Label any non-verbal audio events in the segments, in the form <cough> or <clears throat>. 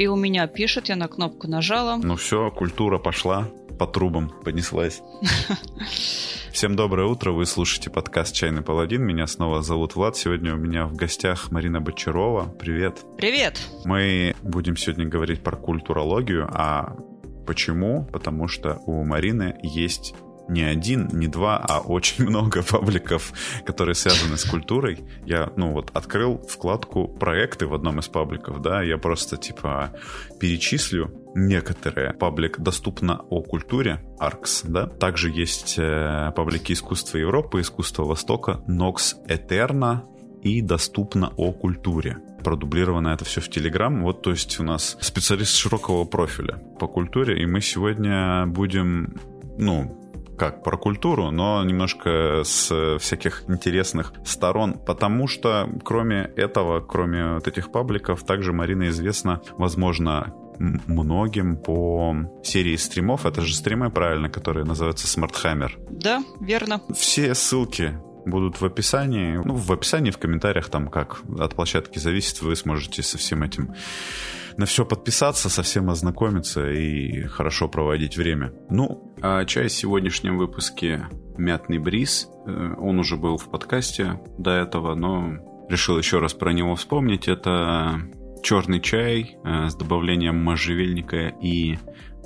И у меня пишет, я на кнопку нажала. Ну все, культура пошла по трубам, понеслась. <laughs> Всем доброе утро, вы слушаете подкаст «Чайный паладин». Меня снова зовут Влад. Сегодня у меня в гостях Марина Бочарова. Привет. Привет. Мы будем сегодня говорить про культурологию, а почему? Потому что у Марины есть не один, не два, а очень <laughs> много пабликов, которые связаны с культурой. Я, ну вот, открыл вкладку проекты в одном из пабликов, да, я просто, типа, перечислю некоторые. Паблик доступно о культуре, ARCS, да. Также есть э, паблики искусства Европы, искусства Востока, Nox Eterna, и доступно о культуре. Продублировано это все в Телеграм. Вот, то есть у нас специалист широкого профиля по культуре, и мы сегодня будем, ну, как про культуру, но немножко с всяких интересных сторон, потому что кроме этого, кроме вот этих пабликов, также Марина известна, возможно, многим по серии стримов. Это же стримы, правильно, которые называются Smart Hammer. Да, верно. Все ссылки будут в описании. Ну, в описании, в комментариях, там как от площадки зависит, вы сможете со всем этим на все подписаться, совсем ознакомиться и хорошо проводить время. Ну, а чай в сегодняшнем выпуске «Мятный бриз». Э, он уже был в подкасте до этого, но решил еще раз про него вспомнить. Это черный чай э, с добавлением можжевельника и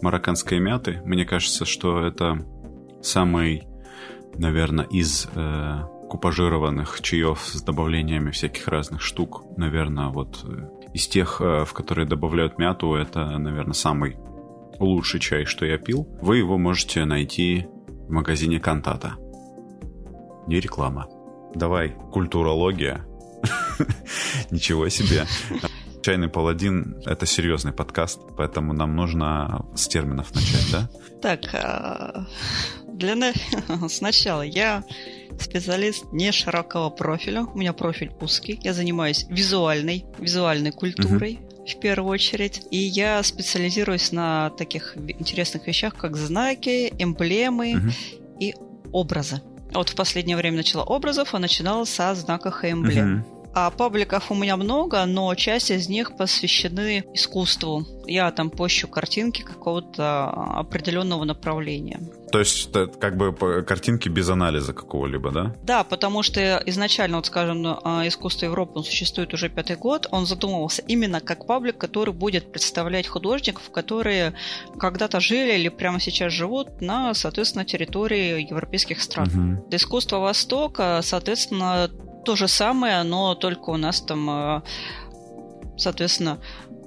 марокканской мяты. Мне кажется, что это самый, наверное, из э, купажированных чаев с добавлениями всяких разных штук. Наверное, вот из тех, э, в которые добавляют мяту, это, наверное, самый лучший чай, что я пил. Вы его можете найти в магазине Кантата. Не реклама. Давай, культурология. <laughs> Ничего себе. Чайный паладин — это серьезный подкаст, поэтому нам нужно с терминов начать, да? Так, а, для <laughs> сначала я специалист не широкого профиля. У меня профиль узкий. Я занимаюсь визуальной, визуальной культурой. В первую очередь. И я специализируюсь на таких интересных вещах, как знаки, эмблемы и образы. Вот в последнее время начала образов, а начинала со знаков и эмблем. А пабликов у меня много, но часть из них посвящены искусству. Я там пощу картинки какого-то определенного направления. То есть это как бы картинки без анализа какого-либо, да? Да, потому что изначально, вот скажем, а, искусство Европы, он существует уже пятый год, он задумывался именно как паблик, который будет представлять художников, которые когда-то жили или прямо сейчас живут на, соответственно, территории европейских стран. Угу. Искусства Востока, соответственно, то же самое, но только у нас там, э, соответственно,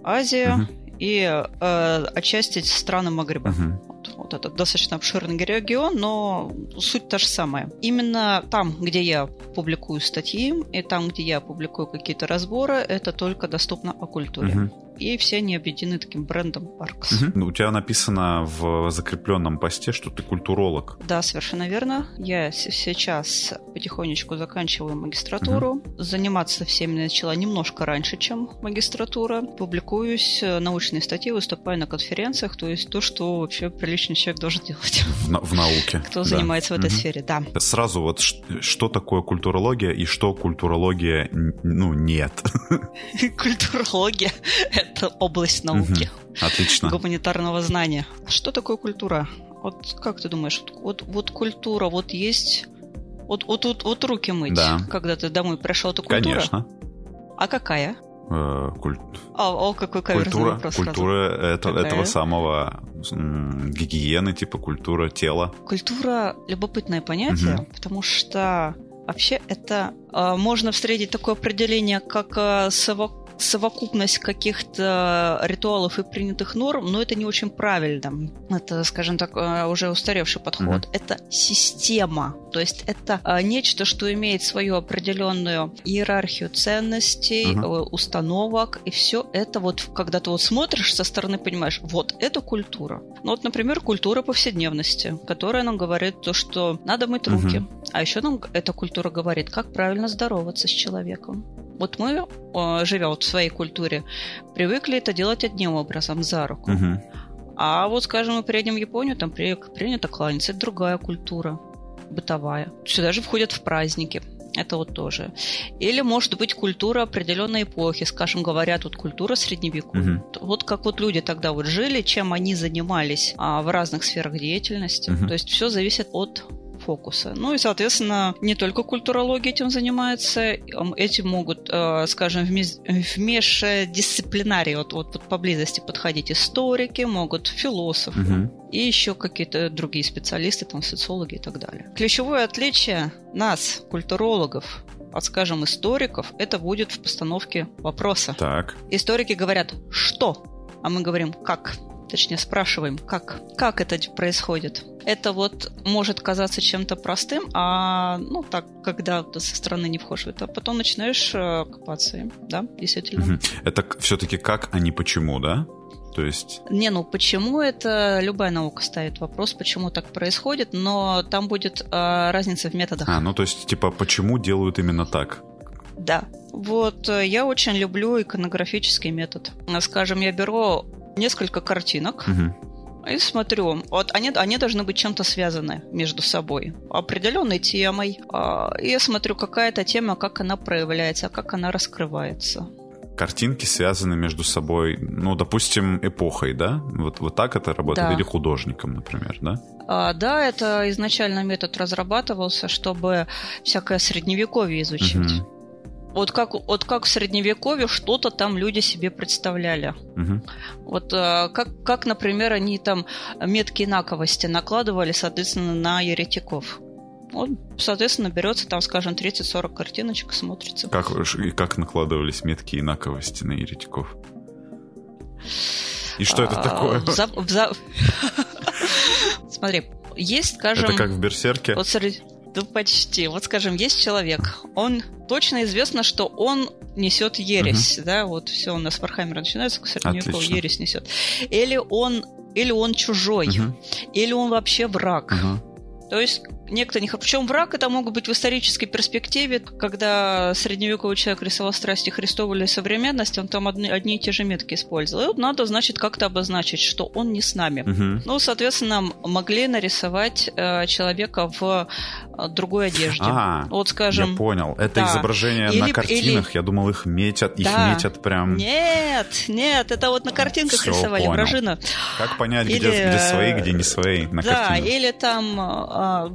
Азия угу. и э, отчасти страны Магриба. Угу. Вот, вот это достаточно обширный регион, но суть та же самая. Именно там, где я публикую статьи, и там, где я публикую какие-то разборы, это только доступно о культуре. Угу и все они объединены таким брендом Arcs. Угу. У тебя написано в закрепленном посте, что ты культуролог. Да, совершенно верно. Я сейчас потихонечку заканчиваю магистратуру. Угу. Заниматься всеми начала немножко раньше, чем магистратура. Публикуюсь, э, научные статьи, выступаю на конференциях, то есть то, что вообще приличный человек должен делать. В, на- в науке. Кто да. занимается в этой угу. сфере, да. Сразу вот что такое культурология и что культурология, ну, нет. <laughs> Культурология это область науки. Угу. Отлично. Гуманитарного знания. Что такое культура? Вот как ты думаешь, вот, вот культура, вот есть... Вот, вот, вот, вот руки мыть, да. когда ты домой пришел, это культура? Конечно. А какая? Э. О, о, какой культура, вопрос Культура это, этого самого м, гигиены, типа культура тела. Культура – любопытное понятие, угу. потому что вообще это э, можно встретить такое определение, как э, совокупность совокупность каких-то ритуалов и принятых норм, но это не очень правильно. Это, скажем так, э, уже устаревший подход. Mm-hmm. Это система. То есть это э, нечто, что имеет свою определенную иерархию ценностей, mm-hmm. установок, и все это вот, когда ты вот смотришь со стороны, понимаешь, вот это культура. Ну вот, например, культура повседневности, которая нам говорит то, что надо мыть руки. Mm-hmm. А еще нам эта культура говорит, как правильно здороваться с человеком. Вот мы, живя вот в своей культуре, привыкли это делать одним образом, за руку. Угу. А вот, скажем, мы приедем в Японию, там принято кланяться, это другая культура, бытовая. Сюда же входят в праздники. Это вот тоже. Или, может быть, культура определенной эпохи. Скажем, говоря, тут культура средневековья. Угу. Вот как вот люди тогда вот жили, чем они занимались а, в разных сферах деятельности. Угу. То есть все зависит от фокуса. Ну и, соответственно, не только культурология этим занимается, этим могут, э, скажем, в междисциплинарии, вот, вот, вот поблизости подходить историки, могут философы угу. и еще какие-то другие специалисты, там, социологи и так далее. Ключевое отличие нас, культурологов, от, скажем, историков, это будет в постановке вопроса. Так. Историки говорят «что?», а мы говорим «как?». Точнее, спрашиваем, как, как это происходит. Это вот может казаться чем-то простым, а ну так, когда ты со стороны не входишь в это, а потом начинаешь э, копаться да, действительно. Это все-таки как, а не почему, да? То есть... Не, ну почему это любая наука ставит вопрос, почему так происходит, но там будет э, разница в методах. А, ну то есть типа почему делают именно так? Да. Вот э, я очень люблю иконографический метод. Скажем, я беру несколько картинок. Угу. И смотрю, вот они, они должны быть чем-то связаны между собой, определенной темой. А, и я смотрю, какая то тема, как она проявляется, как она раскрывается картинки связаны между собой, ну, допустим, эпохой, да? Вот, вот так это работает? Да. Или художником, например, да? А, да, это изначально метод разрабатывался, чтобы всякое средневековье изучить. Угу. Вот как, вот как в средневековье что-то там люди себе представляли. Угу. Вот э, как, как, например, они там метки инаковости накладывали, соответственно, на еретиков. Вот, соответственно, берется там, скажем, 30-40 картиночек, смотрится. Как, и как накладывались метки инаковости на еретиков? И что это а, такое? <laughs> Смотри, есть, скажем... Это как в Берсерке? Вот среди... Да почти. Вот, скажем, есть человек, он точно известно, что он несет ересь, угу. да, вот все у нас Вархаммер начинается, к средневековью ересь несет. Или он, или он чужой, угу. или он вообще враг. Угу. То есть некто не... Причем враг это могут быть в исторической перспективе, когда средневековый человек рисовал страсти Христова или современность, он там одни, одни и те же метки использовал. И вот надо, значит, как-то обозначить, что он не с нами. Угу. Ну, соответственно, могли нарисовать э, человека в э, другой одежде. А, вот, скажем... Я понял. Это да. изображение или, на картинах. Или... Я думал, их метят, их да. метят прям... Нет, нет, это вот на картинках Все, рисовали, понял. вражина. Как понять, или... где, где свои, где не свои на да, картинах? или там а,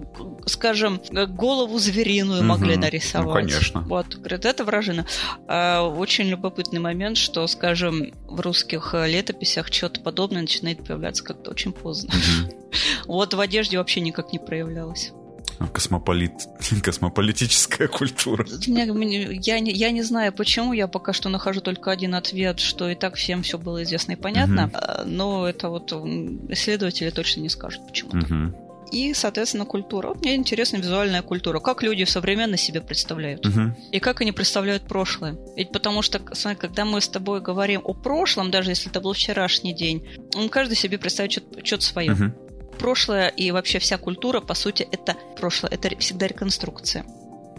скажем, голову звериную угу. могли нарисовать. Ну, конечно. Вот, говорят, это вражина. А, очень любопытный момент, что, скажем, в русских э, летописях что-то подобное начинает появляться как-то очень поздно. Угу. <laughs> Вот в одежде вообще никак не проявлялось. А, космополит... <laughs> Космополитическая культура. Я, я, не, я не знаю, почему. Я пока что нахожу только один ответ, что и так всем все было известно и понятно. Угу. Но это вот исследователи точно не скажут, почему. Угу и, соответственно, культура. Вот мне интересна визуальная культура. Как люди современно себе представляют. Угу. И как они представляют прошлое. Ведь потому что, смотри, когда мы с тобой говорим о прошлом, даже если это был вчерашний день, он каждый себе представит что-то свое. Угу. Прошлое и вообще вся культура, по сути, это прошлое. Это всегда реконструкция.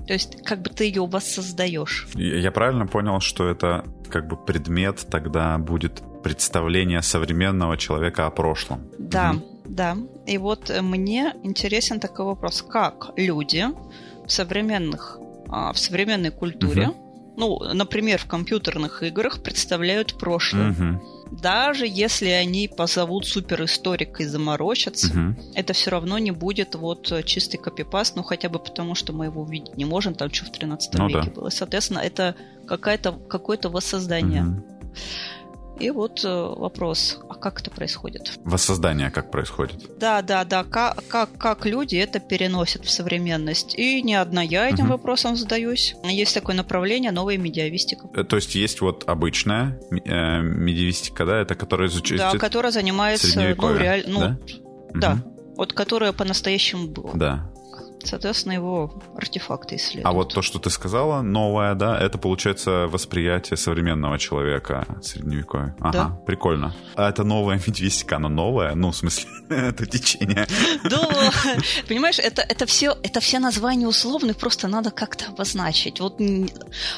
То есть, как бы ты ее воссоздаешь. Я правильно понял, что это как бы предмет тогда будет представление современного человека о прошлом? Да. Угу. Да, и вот э, мне интересен такой вопрос, как люди в современных, а, в современной культуре, угу. ну, например, в компьютерных играх представляют прошлое. Угу. Даже если они позовут суперисторика и заморочатся, угу. это все равно не будет вот э, чистый копипаст, ну хотя бы потому, что мы его увидеть не можем, там что в 13 ну, веке да. было. Соответственно, это какое-то воссоздание. Угу. И вот э, вопрос, а как это происходит? Воссоздание как происходит? Да, да, да. Как, как, как люди это переносят в современность? И не одна я этим угу. вопросом задаюсь. Есть такое направление новая медиавистика. Э, то есть есть вот обычная э, медиавистика, да, это которая изучает Да, которая занимается ну, реально, ну, да, да угу. вот которая по-настоящему была. Да соответственно, его артефакты исследуют. А вот то, что ты сказала, новое, да, это, получается, восприятие современного человека средневековья. Ага, да. прикольно. А это новая медвестика, она новая? Ну, в смысле, <laughs> это течение. Да, понимаешь, это, это, все, это все названия условных, просто надо как-то обозначить. Вот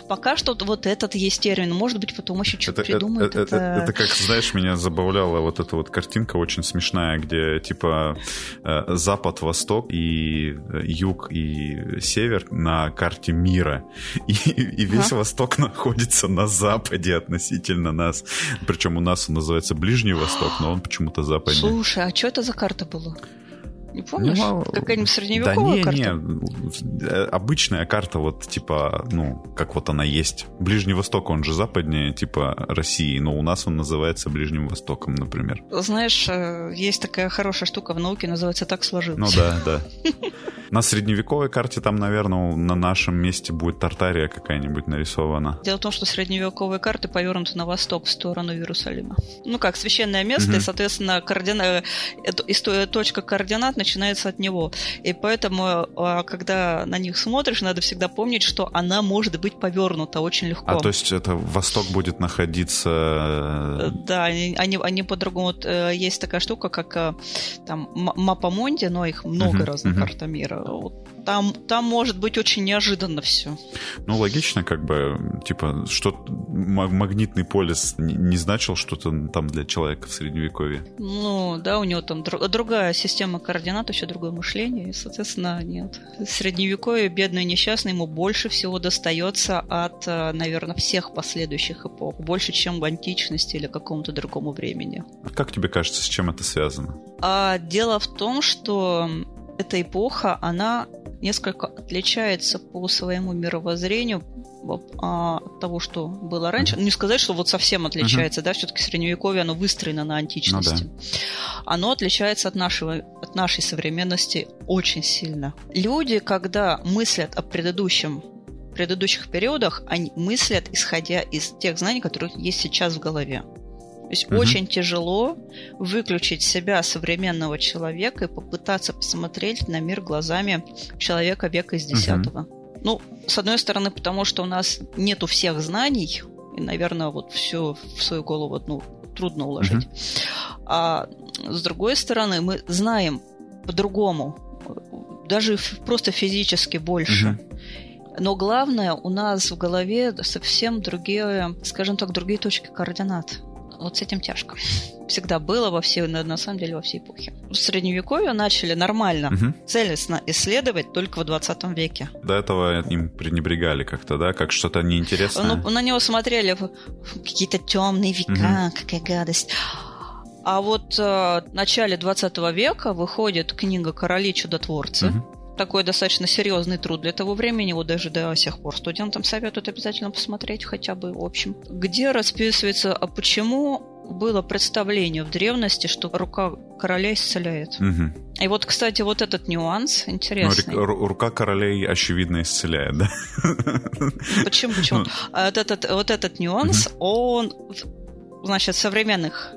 пока что вот этот есть термин, может быть, потом еще что-то придумают. Это, это, это, как, знаешь, меня забавляла вот эта вот картинка очень смешная, где, типа, э, Запад, Восток и юг и север на карте мира, и, и весь а? Восток находится на западе относительно нас. Причем у нас он называется Ближний Восток, но он почему-то западнее. Слушай, а что это за карта была? Не помнишь? Ну, Какая-нибудь средневековая да не, карта? Не, э, обычная карта, вот типа, ну, как вот она есть. Ближний Восток, он же западнее, типа России, но у нас он называется Ближним Востоком, например. Знаешь, э, есть такая хорошая штука в науке, называется «так сложилось». Ну да, да. <laughs> На средневековой карте там, наверное, на нашем месте будет Тартария какая-нибудь нарисована. Дело в том, что средневековые карты повернуты на восток, в сторону Иерусалима. Ну как, священное место, угу. и, соответственно, координа... точка координат начинается от него. И поэтому, а, когда на них смотришь, надо всегда помнить, что она может быть повернута очень легко. А то есть это восток будет находиться... Э, да, они, они, они по-другому... Э, есть такая штука, как э, там Мапамонди, но их много uh-huh, разных uh-huh. карт мира. Вот там, там может быть очень неожиданно все. Ну, логично, как бы, типа, что магнитный полис не значил что-то там для человека в средневековье. Ну, да, у него там друг, другая система координат, еще другое мышление, и, соответственно, нет. Средневековье, бедный несчастный, ему больше всего достается от, э, наверное, всех последующих эпох. Больше, чем в античности или какому-то другому времени. А как тебе кажется, с чем это связано? А, дело в том, что эта эпоха, она несколько отличается по своему мировоззрению а, от того, что было раньше. Не сказать, что вот совсем отличается, uh-huh. да, все-таки средневековье, оно выстроено на античности. Ну, да. Оно отличается от, нашего, от нашей современности очень сильно. Люди, когда мыслят о предыдущем предыдущих периодах, они мыслят, исходя из тех знаний, которые есть сейчас в голове. Есть угу. очень тяжело выключить себя, современного человека, и попытаться посмотреть на мир глазами человека века из десятого. Угу. Ну, с одной стороны, потому что у нас нету всех знаний, и, наверное, вот все в свою голову ну, трудно уложить. Угу. А с другой стороны, мы знаем по-другому, даже просто физически больше. Угу. Но главное, у нас в голове совсем другие, скажем так, другие точки координат вот с этим тяжко. Всегда было во всей, на, на самом деле, во всей эпохе. В Средневековье начали нормально, угу. целостно исследовать только в 20 веке. До этого им пренебрегали как-то, да, как что-то неинтересное. Ну, на него смотрели какие-то темные века, угу. какая гадость. А вот э, в начале 20 века выходит книга «Короли чудотворцы», угу такой достаточно серьезный труд для того времени, вот даже до сих пор студентам советуют обязательно посмотреть хотя бы в общем, где расписывается, а почему было представление в древности, что рука короля исцеляет. Угу. И вот, кстати, вот этот нюанс интересный. Но рука королей очевидно исцеляет, да? Почему? Почему? Ну. А вот, этот, вот этот нюанс, угу. он значит, современных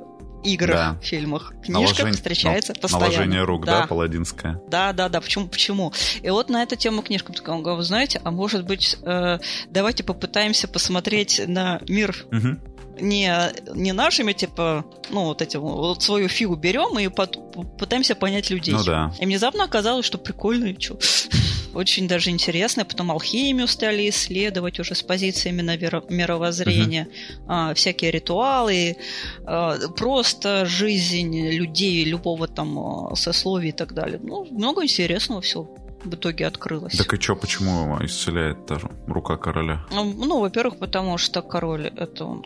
играх, да. фильмах, книжках Наложень... встречается ну, постоянно. Наложение рук, да, да паладинское. Да, да, да. Почему? Почему? И вот на эту тему книжка. Вы знаете, а может быть, э, давайте попытаемся посмотреть на мир угу не, не нашими, типа, ну, вот этим, вот свою фигу берем и под, пытаемся понять людей. Ну да. И внезапно оказалось, что прикольно, и что <laughs> очень даже интересно. Потом алхимию стали исследовать уже с позициями на мировоззрения, uh-huh. а, всякие ритуалы, а, просто жизнь людей любого там а, сословия и так далее. Ну, много интересного всего в итоге открылось. Так и что, почему исцеляет даже рука короля? Ну, ну, во-первых, потому что король это он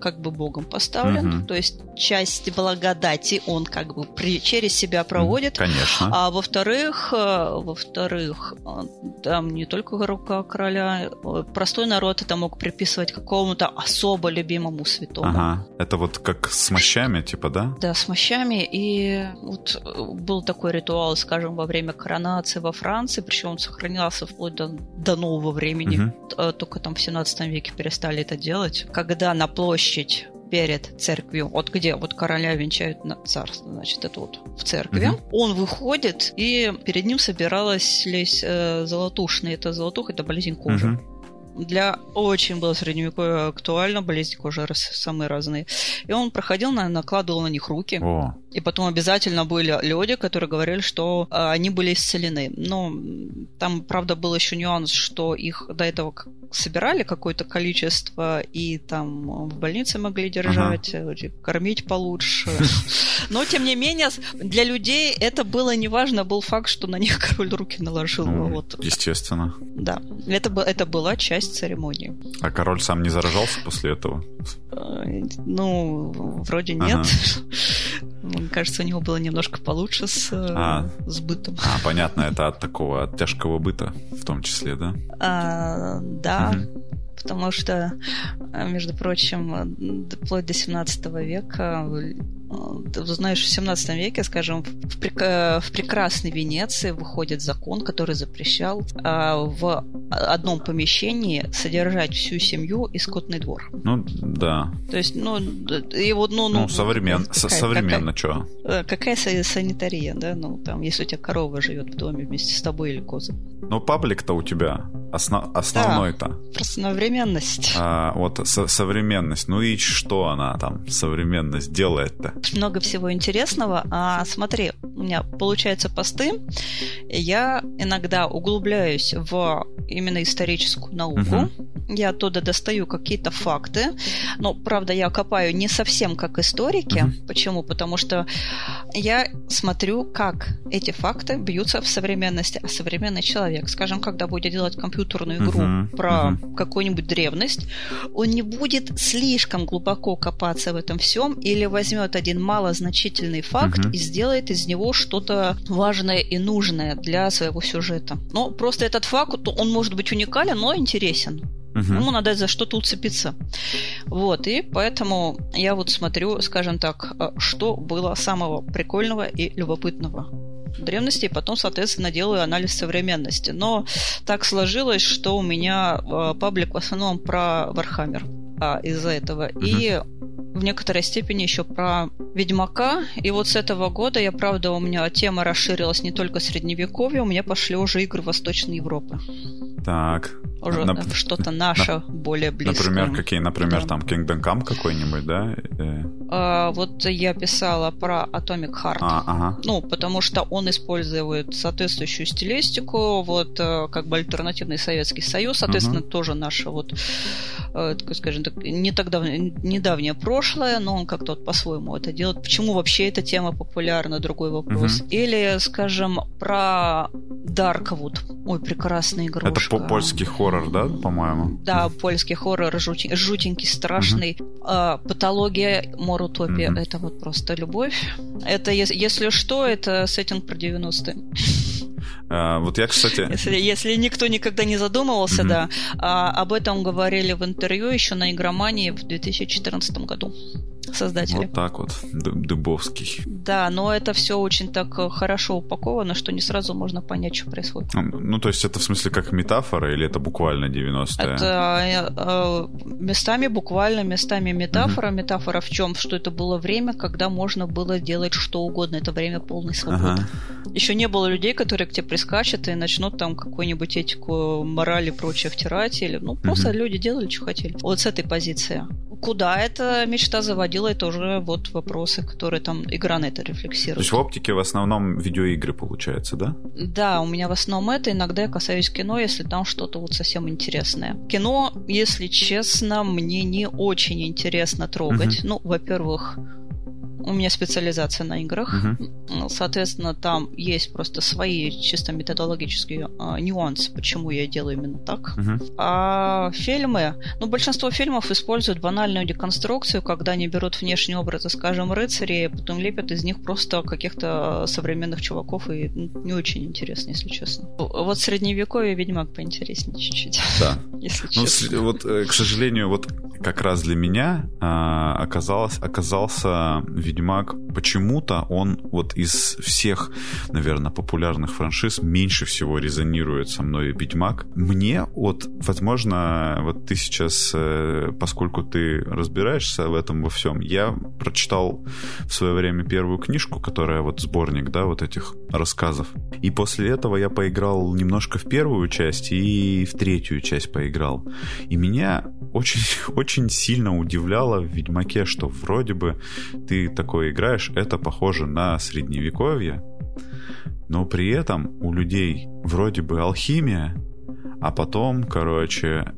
как бы богом поставлен, угу. то есть часть благодати он как бы при, через себя проводит. Конечно. А во-вторых, э, во-вторых, э, там не только рука короля, э, простой народ это мог приписывать какому-то особо любимому святому. Ага. Это вот как с мощами, типа, да? Да, с мощами. И вот был такой ритуал, скажем, во время коронации во Франции, причем он сохранялся вплоть до, до нового времени. Угу. Только там в 17 веке перестали это делать. Когда на площадь перед церковью, вот где вот короля венчают на царство, значит, это вот в церкви. Угу. Он выходит, и перед ним собиралась лезь э, золотушная. Это золотух, это болезнь кожи. Угу. Для очень было средневековье актуально, болезни кожи самые разные. И он проходил, накладывал на них руки. О. И потом обязательно были люди, которые говорили, что э, они были исцелены. Но там, правда, был еще нюанс, что их до этого собирали какое-то количество и там в больнице могли держать, ага. Э, кормить получше. Но, тем не менее, для людей это было неважно. Был факт, что на них король руки наложил. Ну, вот. Естественно. Да. Это, это была часть церемонии. А король сам не заражался после этого? Э, ну, вроде нет. Ага. <laughs> Мне кажется, у него было немножко получше с, э, а, с бытом. А, понятно, это от такого, от тяжкого быта в том числе, да? А, да. Угу потому что, э, между прочим, вплоть до 17 века, э, знаешь, в 17 веке, скажем, в, прек- в прекрасной Венеции выходит закон, который запрещал а, в одном помещении содержать всю семью и скотный двор. Ну, да. То есть, ну, и вот, ну... Ну, ну современ... какая, современно, что? Какая санитария, да? Ну, там, если у тебя корова живет в доме вместе с тобой или коза. Ну, паблик-то у тебя Осно- основной-то. Да, просто современность. А, вот со- современность. Ну и что она там, современность, делает-то? Много всего интересного. А, смотри, у меня получаются посты. Я иногда углубляюсь в именно историческую науку. Угу. Я оттуда достаю какие-то факты. Но, правда, я копаю не совсем как историки. Угу. Почему? Потому что я смотрю, как эти факты бьются в современности. А современный человек, скажем, когда будет делать компьютер компьютерную игру uh-huh, про uh-huh. какую-нибудь древность, он не будет слишком глубоко копаться в этом всем или возьмет один малозначительный факт uh-huh. и сделает из него что-то важное и нужное для своего сюжета. Но просто этот факт, он может быть уникален, но интересен. Угу. Ему надо за что-то уцепиться. Вот, и поэтому я вот смотрю, скажем так, э, что было самого прикольного и любопытного древности, и потом, соответственно, делаю анализ современности. Но так сложилось, что у меня э, паблик в основном про Вархаммер а, из-за этого. Uh-huh. И в некоторой степени еще про Ведьмака. И вот с этого года, я правда, у меня тема расширилась не только средневековье, у меня пошли уже игры Восточной Европы. Так. Уже Нап... что-то наше на... более близкое. Например, какие? Например, да. там Kingdom Come какой-нибудь, да? Э. А, вот я писала про Atomic Heart. А, ага. Ну, потому что он использует соответствующую стилистику, вот э, как бы альтернативный Советский Союз, соответственно, угу. тоже наше вот, э, скажем так, не так давно, недавнее прошлое, но он как-то вот по-своему это делает. Почему вообще эта тема популярна, другой вопрос. Угу. Или, скажем, про Darkwood. Ой, прекрасная игрушка. Это польский хоррор, да, по-моему? Да, польский хоррор, жути, жутенький, страшный. Угу. А, патология, морутопия, угу. это вот просто любовь. Это, если что, это сеттинг про 90-е. А, вот я, кстати... Если, если никто никогда не задумывался, mm-hmm. да, а, об этом говорили в интервью еще на игромании в 2014 году создатели. Вот так вот, Дыбовский. Да, но это все очень так э, хорошо упаковано, что не сразу можно понять, что происходит. Ну, то есть это в смысле как метафора или это буквально 90-е? Это э, местами буквально, местами метафора. Угу. Метафора в чем? Что это было время, когда можно было делать что угодно. Это время полной свободы. Ага. Еще не было людей, которые к тебе прискачут и начнут там какую-нибудь этику, мораль и прочее втирать. Или, ну, просто угу. люди делали, что хотели. Вот с этой позиции. Куда эта мечта заводила, это уже вот вопросы, которые там игра на это рефлексирует. То есть в оптике в основном видеоигры получается, да? Да, у меня в основном это. Иногда я касаюсь кино, если там что-то вот совсем интересное. Кино, если честно, мне не очень интересно трогать. Угу. Ну, во-первых, у меня специализация на играх. Угу. Соответственно, там есть просто свои чисто методологические э, нюансы, почему я делаю именно так. Угу. А фильмы, ну, большинство фильмов используют банальную деконструкцию, когда они берут внешний образ, скажем, рыцарей, потом лепят из них просто каких-то современных чуваков, и ну, не очень интересно, если честно. Вот средневековье Ведьмак поинтереснее чуть-чуть. Да. <laughs> Если ну, честно. Вот, э, к сожалению, вот как раз для меня а, оказалось, оказался Ведьмак почему-то он вот из всех, наверное, популярных франшиз меньше всего резонирует со мной Ведьмак. Мне вот, возможно, вот ты сейчас, э, поскольку ты разбираешься в этом во всем, я прочитал в свое время первую книжку, которая вот сборник, да, вот этих рассказов. И после этого я поиграл немножко в первую часть и в третью часть поиграл. И меня очень, <laughs> очень сильно удивляло в Ведьмаке, что вроде бы ты такое играешь, это похоже на средневековье, но при этом у людей вроде бы алхимия, а потом, короче,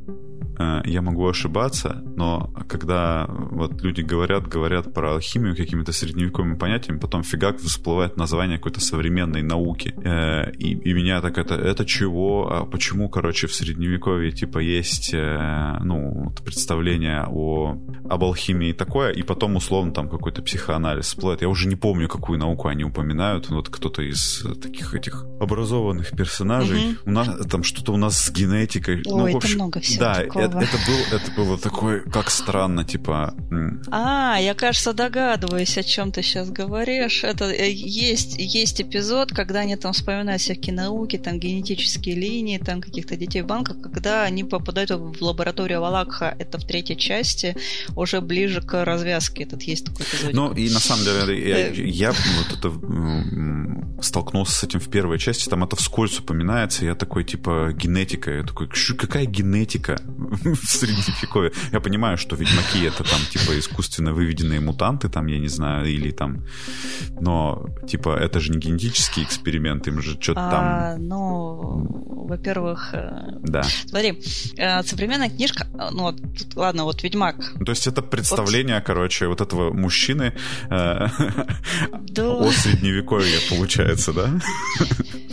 я могу ошибаться, но когда вот люди говорят, говорят про алхимию какими-то средневековыми понятиями, потом фигак всплывает название какой-то современной науки. Э, и, и меня так это, это чего, а почему, короче, в средневековье типа есть, э, ну, представление о, об алхимии такое, и потом условно там какой-то психоанализ всплывает. Я уже не помню, какую науку они упоминают. Вот кто-то из таких этих образованных персонажей. Угу. У нас там что-то у нас с генетикой. Ой, ну, в общем, это много всего да, такого это, это, был, это было такое, как странно, типа... А, я, кажется, догадываюсь, о чем ты сейчас говоришь. Это э, есть, есть эпизод, когда они там вспоминают всякие науки, там генетические линии, там каких-то детей в банках, когда они попадают в лабораторию Валакха, это в третьей части, уже ближе к развязке. Этот есть такой эпизод. Ну, и на самом деле, я, э, я вот это столкнулся с этим в первой части, там это вскользь упоминается, я такой, типа, генетика, я такой, какая генетика? <laughs> в средневековье. Я понимаю, что ведьмаки это там типа искусственно выведенные мутанты, там, я не знаю, или там... Но, типа, это же не генетический эксперимент, им же что-то а, там... Ну, во-первых... Э, да. Смотри, э, современная книжка, ну, тут, ладно, вот Ведьмак. То есть это представление, вот. короче, вот этого мужчины э, <laughs> да. о средневековье, получается, да? <laughs>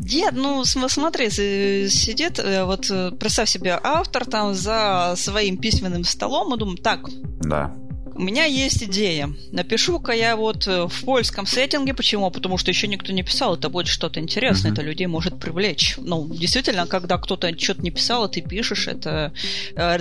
Нет, ну смотри, сидит, э, вот э, представь себе, автор там за своим письменным столом и думает, так, да. У меня есть идея. Напишу-ка я вот э, в польском сеттинге. Почему? Потому что еще никто не писал. Это будет что-то интересное. Uh-huh. Это людей может привлечь. Ну, действительно, когда кто-то что-то не писал, а ты пишешь, это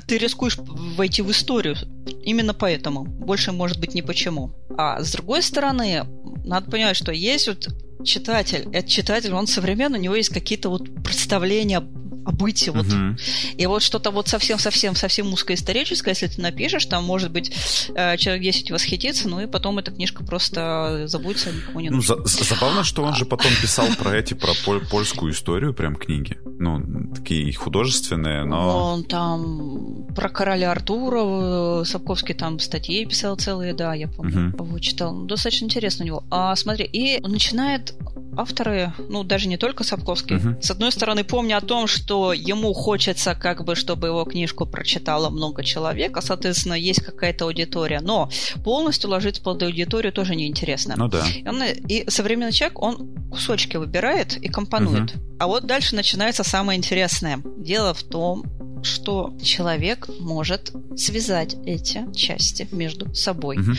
ты рискуешь войти в историю. Именно поэтому. Больше может быть ни почему. А с другой стороны, надо понимать, что есть вот читатель. Этот читатель, он современный, у него есть какие-то вот представления о быте. Вот. Uh-huh. И вот что-то вот совсем-совсем-совсем узкоисторическое, если ты напишешь, там, может быть, э, человек 10 восхитится, ну и потом эта книжка просто забудется, никому не нужна. Ну, за- забавно, что он же <laughs> потом писал про эти, про поль- польскую историю, прям книги. Ну, такие художественные, но... Он там про короля Артура, Сапковский там статьи писал целые, да, я помню, uh-huh. читал. Достаточно интересно у него. А смотри, и начинает авторы, ну, даже не только Сапковский, uh-huh. с одной стороны, помня о том, что ему хочется, как бы, чтобы его книжку прочитало много человек, а, соответственно, есть какая-то аудитория, но полностью ложиться под аудиторию тоже неинтересно. Ну да. И, он, и современный человек, он кусочки выбирает и компонует. Uh-huh. А вот дальше начинается самое интересное. Дело в том, что человек может связать эти части между собой. Угу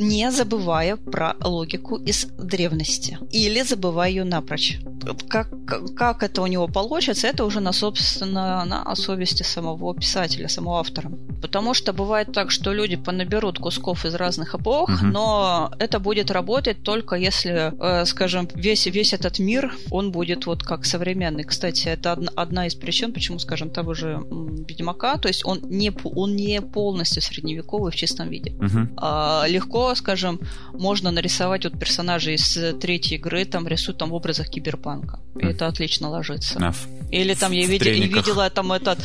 не забывая про логику из древности. Или забывая ее напрочь. Как, как это у него получится, это уже на, собственно, на совести самого писателя, самого автора. Потому что бывает так, что люди понаберут кусков из разных эпох, угу. но это будет работать только если, э, скажем, весь, весь этот мир, он будет вот как современный. Кстати, это одна, одна из причин, почему, скажем, того же Ведьмака, то есть он не, он не полностью средневековый в чистом виде. Угу. А, скажем, можно нарисовать вот персонажей из третьей игры, там рисуют там в образах киберпанка. И это отлично ложится. Enough. Или там я видела, видела там этот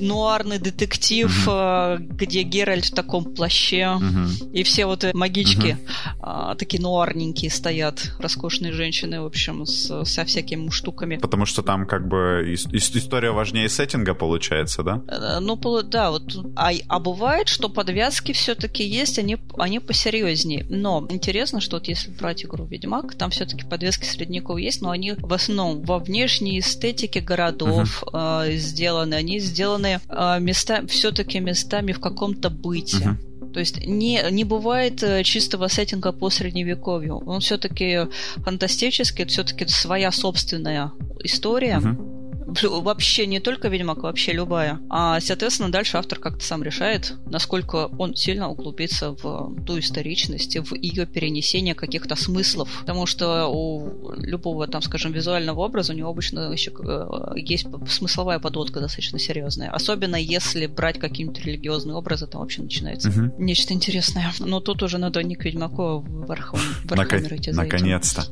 нуарный детектив, mm-hmm. где Геральт в таком плаще, mm-hmm. и все вот магички mm-hmm. такие нуарненькие стоят, роскошные женщины, в общем, с, со всякими штуками. Потому что там как бы история важнее сеттинга получается, да? Э, ну, да, вот. А, а бывает, что подвязки все-таки есть, они, они посерьезнее. Но интересно, что вот если брать игру Ведьмак, там все-таки подвески средняков есть, но они в основном во внешней эстетике городов uh-huh. э, сделаны. Они сделаны э, места, все-таки местами в каком-то быте. Uh-huh. То есть не, не бывает э, чистого сеттинга по средневековью. Он все-таки фантастический, это все-таки своя собственная история. Uh-huh <laughs> Вообще не только Ведьмак, вообще любая. А, соответственно, дальше автор как-то сам решает, насколько он сильно углубится в ту историчность, в ее перенесение каких-то смыслов. Потому что у любого, там, скажем, визуального образа у него обычно еще э, есть смысловая подводка достаточно серьезная. Особенно если брать какие-нибудь религиозные образы, там вообще начинается угу. нечто интересное. Но тут уже надо не к Ведьмаку в Вархаммер идти Наконец-то.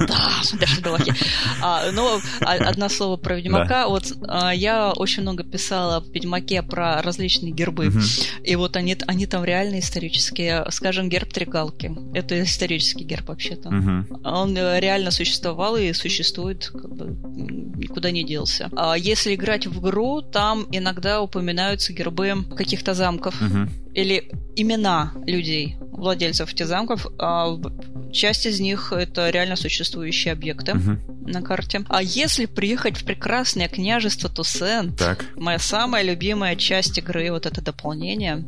Да, даже в а, Но а, одно слово про Ведьмака. Вот а, я очень много писала в Ведьмаке про различные гербы. И вот они, они там реально исторические. Скажем, герб Тригалки. Это исторический герб вообще-то. Он э, реально существовал и существует, как бы никуда не делся. А если играть в игру, там иногда упоминаются гербы каких-то замков. Или имена людей, владельцев этих замков. А часть из них это реально существующие объекты угу. на карте. А если приехать в прекрасное княжество Тусен, так. моя самая любимая часть игры, вот это дополнение,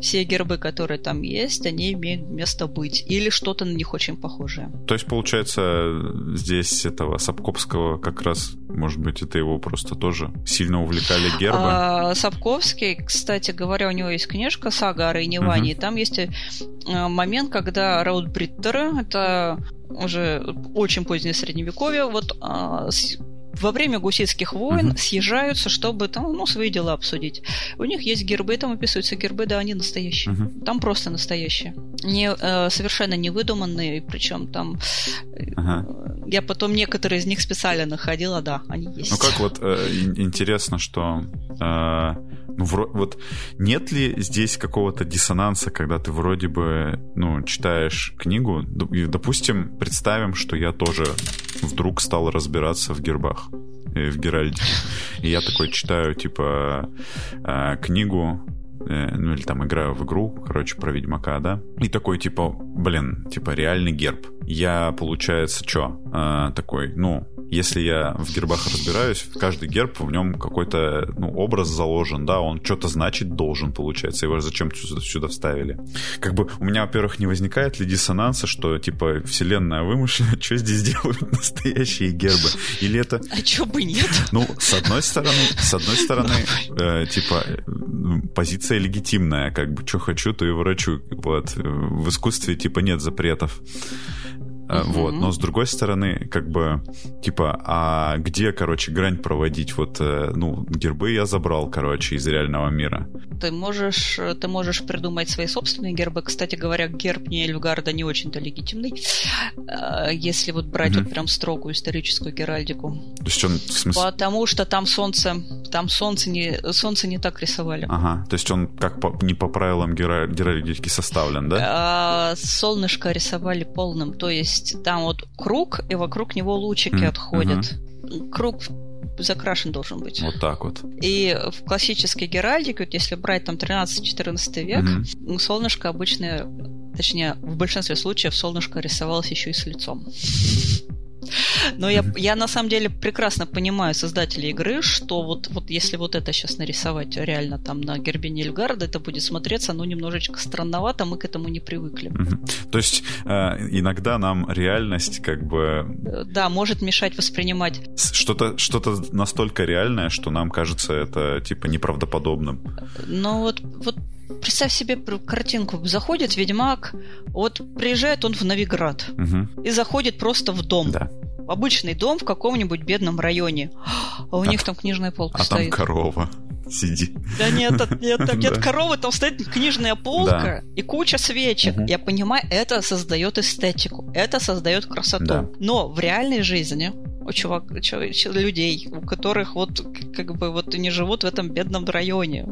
все гербы, которые там есть, они имеют место быть. Или что-то на них очень похожее. То есть, получается, здесь этого Сапкопского как раз, может быть, это его просто тоже сильно увлекали гербы? А, Сапковский, кстати говоря, у него есть книжка «Сага о Рейне Ване», угу. там есть э, момент, когда Раудбриттеры, это уже очень позднее средневековье, вот а, во время гуситских войн uh-huh. съезжаются, чтобы там, ну, свои дела обсудить. У них есть гербы, там описываются гербы, да, они настоящие. Uh-huh. Там просто настоящие. Не, э, совершенно не выдуманные, причем там... Uh-huh. Я потом некоторые из них специально находила, да, они есть. Ну, как вот э, интересно, что... Э, ну, вро... вот нет ли здесь какого-то диссонанса, когда ты вроде бы, ну, читаешь книгу, и, допустим, представим, что я тоже вдруг стал разбираться в гербах э, в Геральдике. И я такой читаю, типа, э, книгу, э, ну или там играю в игру, короче, про Ведьмака, да, и такой, типа, блин, типа, реальный герб. Я, получается, что? такой, ну, если я в гербах разбираюсь, каждый герб в нем какой-то ну, образ заложен, да, он что-то значит должен, получается. Его зачем сюда, сюда вставили? Как бы у меня, во-первых, не возникает ли диссонанса, что типа вселенная вымышленная, что здесь делают настоящие гербы? Или это... А чё бы нет? Ну, с одной стороны, с одной стороны, э, типа позиция легитимная, как бы что хочу, то и врачу. Вот в искусстве типа нет запретов. Uh-huh. Вот, но с другой стороны, как бы, типа, а где, короче, грань проводить? Вот, э, ну, гербы я забрал, короче, из реального мира. Ты можешь, ты можешь придумать свои собственные гербы. Кстати говоря, герб не Эльфгарда не очень-то легитимный, э, если вот брать uh-huh. вот прям строгую историческую геральдику. То есть он, в смысле... Потому что там солнце, там солнце не, солнце не так рисовали. Ага, то есть он как по, не по правилам геральдики составлен, да? А, солнышко рисовали полным, то есть есть там вот круг, и вокруг него лучики mm-hmm. отходят. Круг закрашен должен быть. Вот так вот. И в классической геральдике, вот если брать там 13-14 век, mm-hmm. солнышко обычно, точнее, в большинстве случаев солнышко рисовалось еще и с лицом. Но я, я на самом деле прекрасно понимаю создателей игры, что вот, вот если вот это сейчас нарисовать реально там на гербе Нильгарда, это будет смотреться, ну, немножечко странновато, мы к этому не привыкли. То есть э, иногда нам реальность как бы... Да, может мешать воспринимать. Что-то что настолько реальное, что нам кажется это типа неправдоподобным. Ну вот, вот представь себе картинку. Заходит ведьмак, вот приезжает он в Новиград угу. и заходит просто в дом. Да. В обычный дом в каком-нибудь бедном районе. А у а, них там книжная полка а стоит. А там корова сидит. Да нет, нет, там нет <laughs> коровы, там стоит книжная полка и куча свечек. Я понимаю, это создает эстетику, это создает красоту. Но в реальной жизни у чувак, людей, у которых вот как бы вот не живут в этом бедном районе.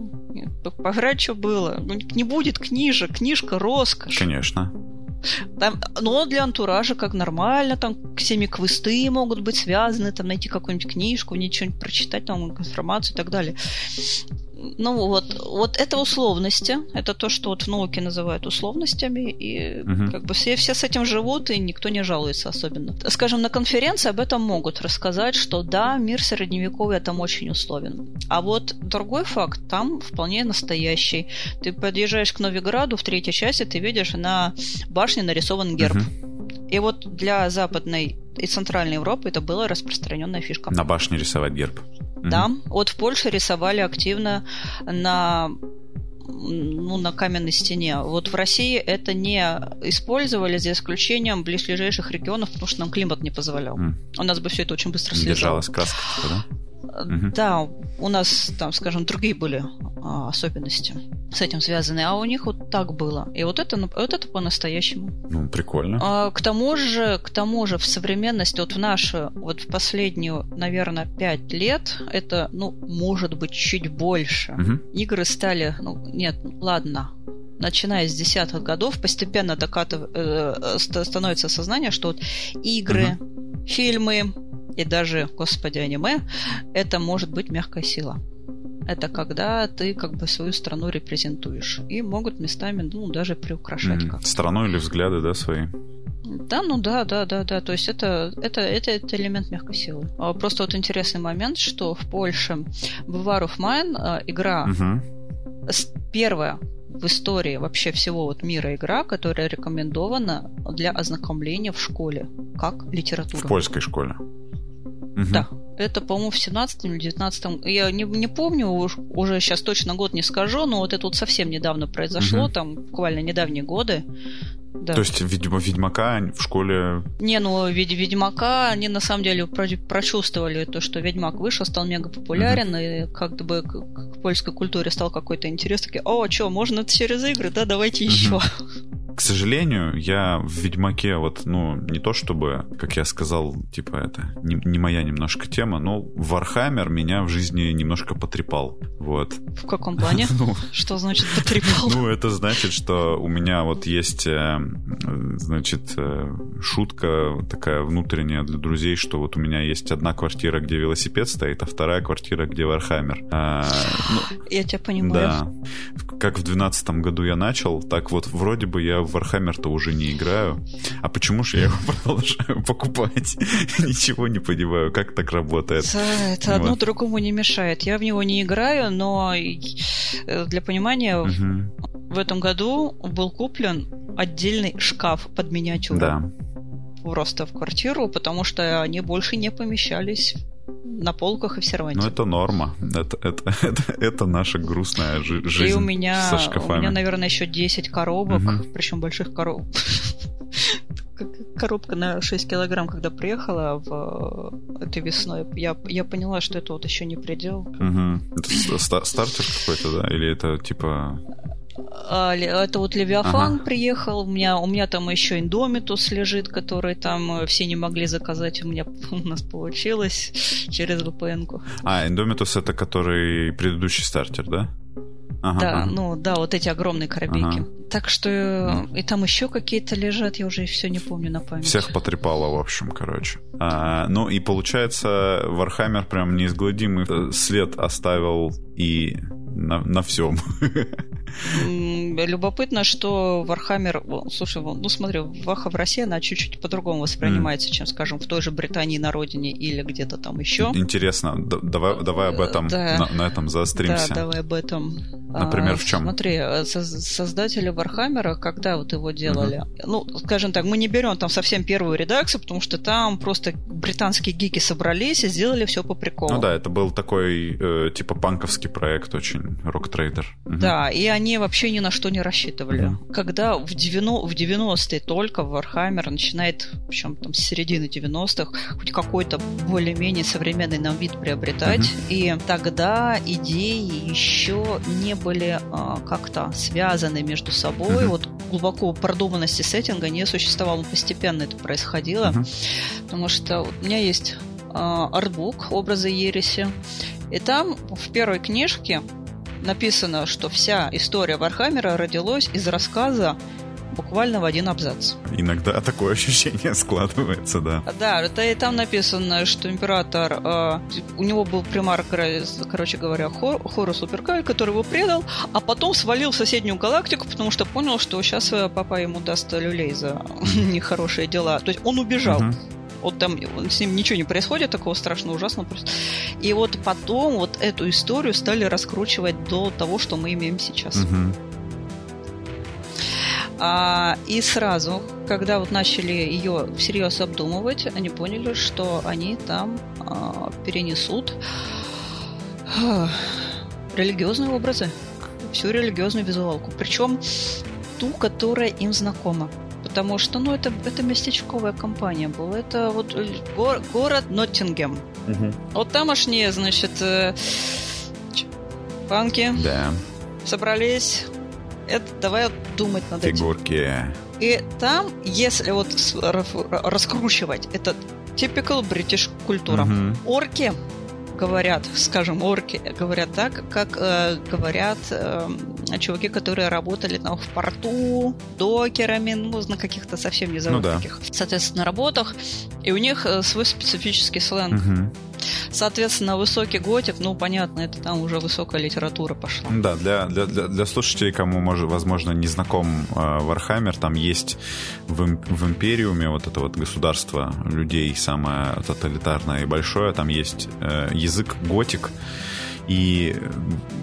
Пограть что было. Ну, не будет книжек, книжка роскошь. Конечно. Там, но для антуража как нормально, там всеми квесты могут быть связаны, там найти какую-нибудь книжку, ничего прочитать, там информацию и так далее ну вот, вот это условности, это то, что вот в науке называют условностями, и угу. как бы все, все с этим живут, и никто не жалуется особенно. Скажем, на конференции об этом могут рассказать, что да, мир средневековья там очень условен. А вот другой факт там вполне настоящий. Ты подъезжаешь к Новиграду в третьей части, ты видишь на башне нарисован герб. Угу. И вот для западной и Центральной Европы это была распространенная фишка. На башне рисовать герб. Да, вот в Польше рисовали активно на ну, на каменной стене. Вот в России это не использовали, за исключением близлежащих регионов, потому что нам климат не позволял. Mm. У нас бы все это очень быстро слезало. Держалась краска, да? Да, у нас там, скажем, другие были а, особенности с этим связаны, а у них вот так было. И вот это, вот это по-настоящему. Ну, прикольно. А, к тому же, к тому же в современности, вот в нашу, вот в последнюю, наверное, пять лет, это, ну, может быть, чуть больше. Угу. Игры стали, ну, нет, ладно, начиная с десятых годов, постепенно докатыв... э, становится сознание, что вот игры, угу. фильмы, и даже, господи, аниме, это может быть мягкая сила. Это когда ты как бы свою страну репрезентуешь. И могут местами, ну, даже приукрашать. Mm, страну или взгляды, да, свои? Да, ну да, да, да, да. То есть это, это, это, это элемент мягкой силы. А просто вот интересный момент, что в Польше в War of Mine а, игра угу. первая в истории вообще всего вот мира игра, которая рекомендована для ознакомления в школе как литература. В польской школе. Угу. Да. Это, по-моему, в 17 или 19 Я не, не помню, уж, уже сейчас точно год не скажу, но вот это вот совсем недавно произошло, угу. там буквально недавние годы. Да. То есть, видимо, Ведьмака в школе... Не, ну, ведь Ведьмака, они на самом деле прочувствовали то, что Ведьмак вышел, стал мега популярен, uh-huh. и как бы к, к польской культуре стал какой-то интерес. Такие, о, что, можно через игры, да, давайте uh-huh. еще. К сожалению, я в Ведьмаке вот, ну, не то чтобы, как я сказал, типа это, не, не моя немножко тема, но Вархаммер меня в жизни немножко потрепал, вот. В каком плане? <laughs> ну, что значит потрепал? Ну, это значит, что у меня вот есть, э, значит, э, шутка такая внутренняя для друзей, что вот у меня есть одна квартира, где велосипед стоит, а вторая квартира, где Вархаммер. А, ну, я тебя понимаю. Да. Как в 2012 году я начал, так вот вроде бы я в Warhammer-то уже не играю. А почему же я его <laughs> продолжаю покупать? <laughs> Ничего не понимаю, как так работает. Это одно другому не мешает. Я в него не играю, но э, для понимания в этом году был куплен отдельный шкаф под миниатюру. Да. Просто в квартиру, потому что они больше не помещались на полках и в серванте. Ну, это норма. Это, это, <laughs> это, это наша грустная жи- жизнь И у меня, со шкафами. у меня, наверное, еще 10 коробок, угу. причем больших коробок. <laughs> Коробка на 6 килограмм, когда приехала в этой весной, я, я поняла, что это вот еще не предел. Угу. Это стартер какой-то, да? Или это типа это вот Левиафан ага. приехал, у меня, у меня там еще Индомитус лежит, который там э, все не могли заказать, у меня <laughs> у нас получилось через VPN. -ку. А, Индомитус это который предыдущий стартер, да? Ага, да, ага. ну да, вот эти огромные коробейки. Ага. Так что м. и там еще какие-то лежат, я уже все не помню на память. Всех потрепало, в общем, короче. А, ну и получается, Вархаммер прям неизгладимый э, след оставил и на, на всем. <laughs> Любопытно, что Вархаммер, слушай, ну смотри, Ваха в России, она чуть-чуть по-другому воспринимается, м. чем, скажем, в той же Британии на родине или где-то там еще. Интересно, давай, давай об этом, да. на, на этом заостримся. Да, давай об этом. Например, в чем? Смотри, э, создатели Вархаммера, когда вот его делали, ну, скажем так, мы не берем там совсем первую редакцию, потому что там просто британские гики собрались и сделали все по приколу. Ну да, это был такой, э, типа, панковский проект очень, Rogue Trader. Угу. Да, и они вообще ни на что не рассчитывали. Uh-huh. Когда в, 90, в 90-е только Вархаммер начинает, причем там с середины 90-х, хоть какой-то более-менее современный нам вид приобретать, uh-huh. и тогда идеи еще не были а, как-то связаны между собой. Uh-huh. Вот глубоко продуманности сеттинга не существовало, постепенно это происходило. Uh-huh. Потому что у меня есть а, артбук «Образы ереси», и там в первой книжке написано, что вся история Вархаммера родилась из рассказа буквально в один абзац. Иногда такое <laughs> ощущение складывается, да. Да, это и там написано, что император, э, у него был примар, короче говоря, Хор, Хорус Уперкаль, который его предал, а потом свалил в соседнюю галактику, потому что понял, что сейчас э, папа ему даст люлей за <laughs> нехорошие дела. То есть он убежал. Вот там с ним ничего не происходит такого страшного, ужасного. Просто. И вот потом вот эту историю стали раскручивать до того, что мы имеем сейчас. Угу. А, и сразу, когда вот начали ее всерьез обдумывать, они поняли, что они там а, перенесут а, религиозные образы, всю религиозную визуалку. Причем ту, которая им знакома. Потому что, ну, это, это местечковая компания была. Это вот го, город Ноттингем. Угу. Вот тамошние, значит, э, панки да. собрались. Это давай думать над Фигурки. этим. И там, если вот раскручивать, это typical British культура. Угу. Орки говорят, скажем, орки говорят так, как э, говорят э, чуваки, которые работали там в порту, докерами, ну, на каких-то совсем не ну, да. соответственно, работах, и у них э, свой специфический сленг. Угу. Соответственно, высокий готик, ну, понятно, это там уже высокая литература пошла. Да, для, для, для, для слушателей, кому, может, возможно, не знаком Warhammer, там есть в, в Империуме вот это вот государство людей самое тоталитарное и большое, там есть э, язык готик, и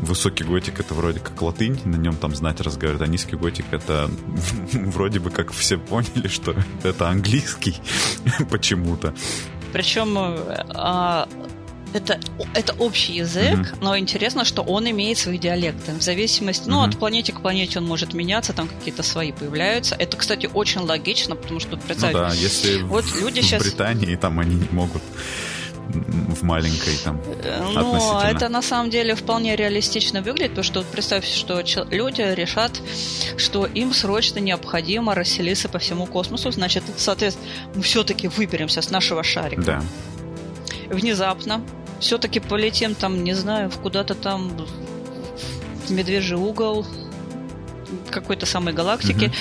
высокий готик это вроде как латынь, на нем там знать разговаривают, а низкий готик это <laughs> вроде бы как все поняли, что <laughs> это английский <laughs> почему-то. Причем а, это, это общий язык, mm-hmm. но интересно, что он имеет свои диалекты. В зависимости, mm-hmm. ну, от планеты к планете он может меняться, там какие-то свои появляются. Это, кстати, очень логично, потому что представь, ну да, если вот в, люди в сейчас... Британии там они не могут в маленькой там Ну, это на самом деле вполне реалистично выглядит, потому что представь, что люди решат, что им срочно необходимо расселиться по всему космосу, значит, соответственно, мы все-таки выберемся с нашего шарика. Да. Внезапно все-таки полетим там, не знаю, в куда-то там в медвежий угол какой-то самой галактики, угу.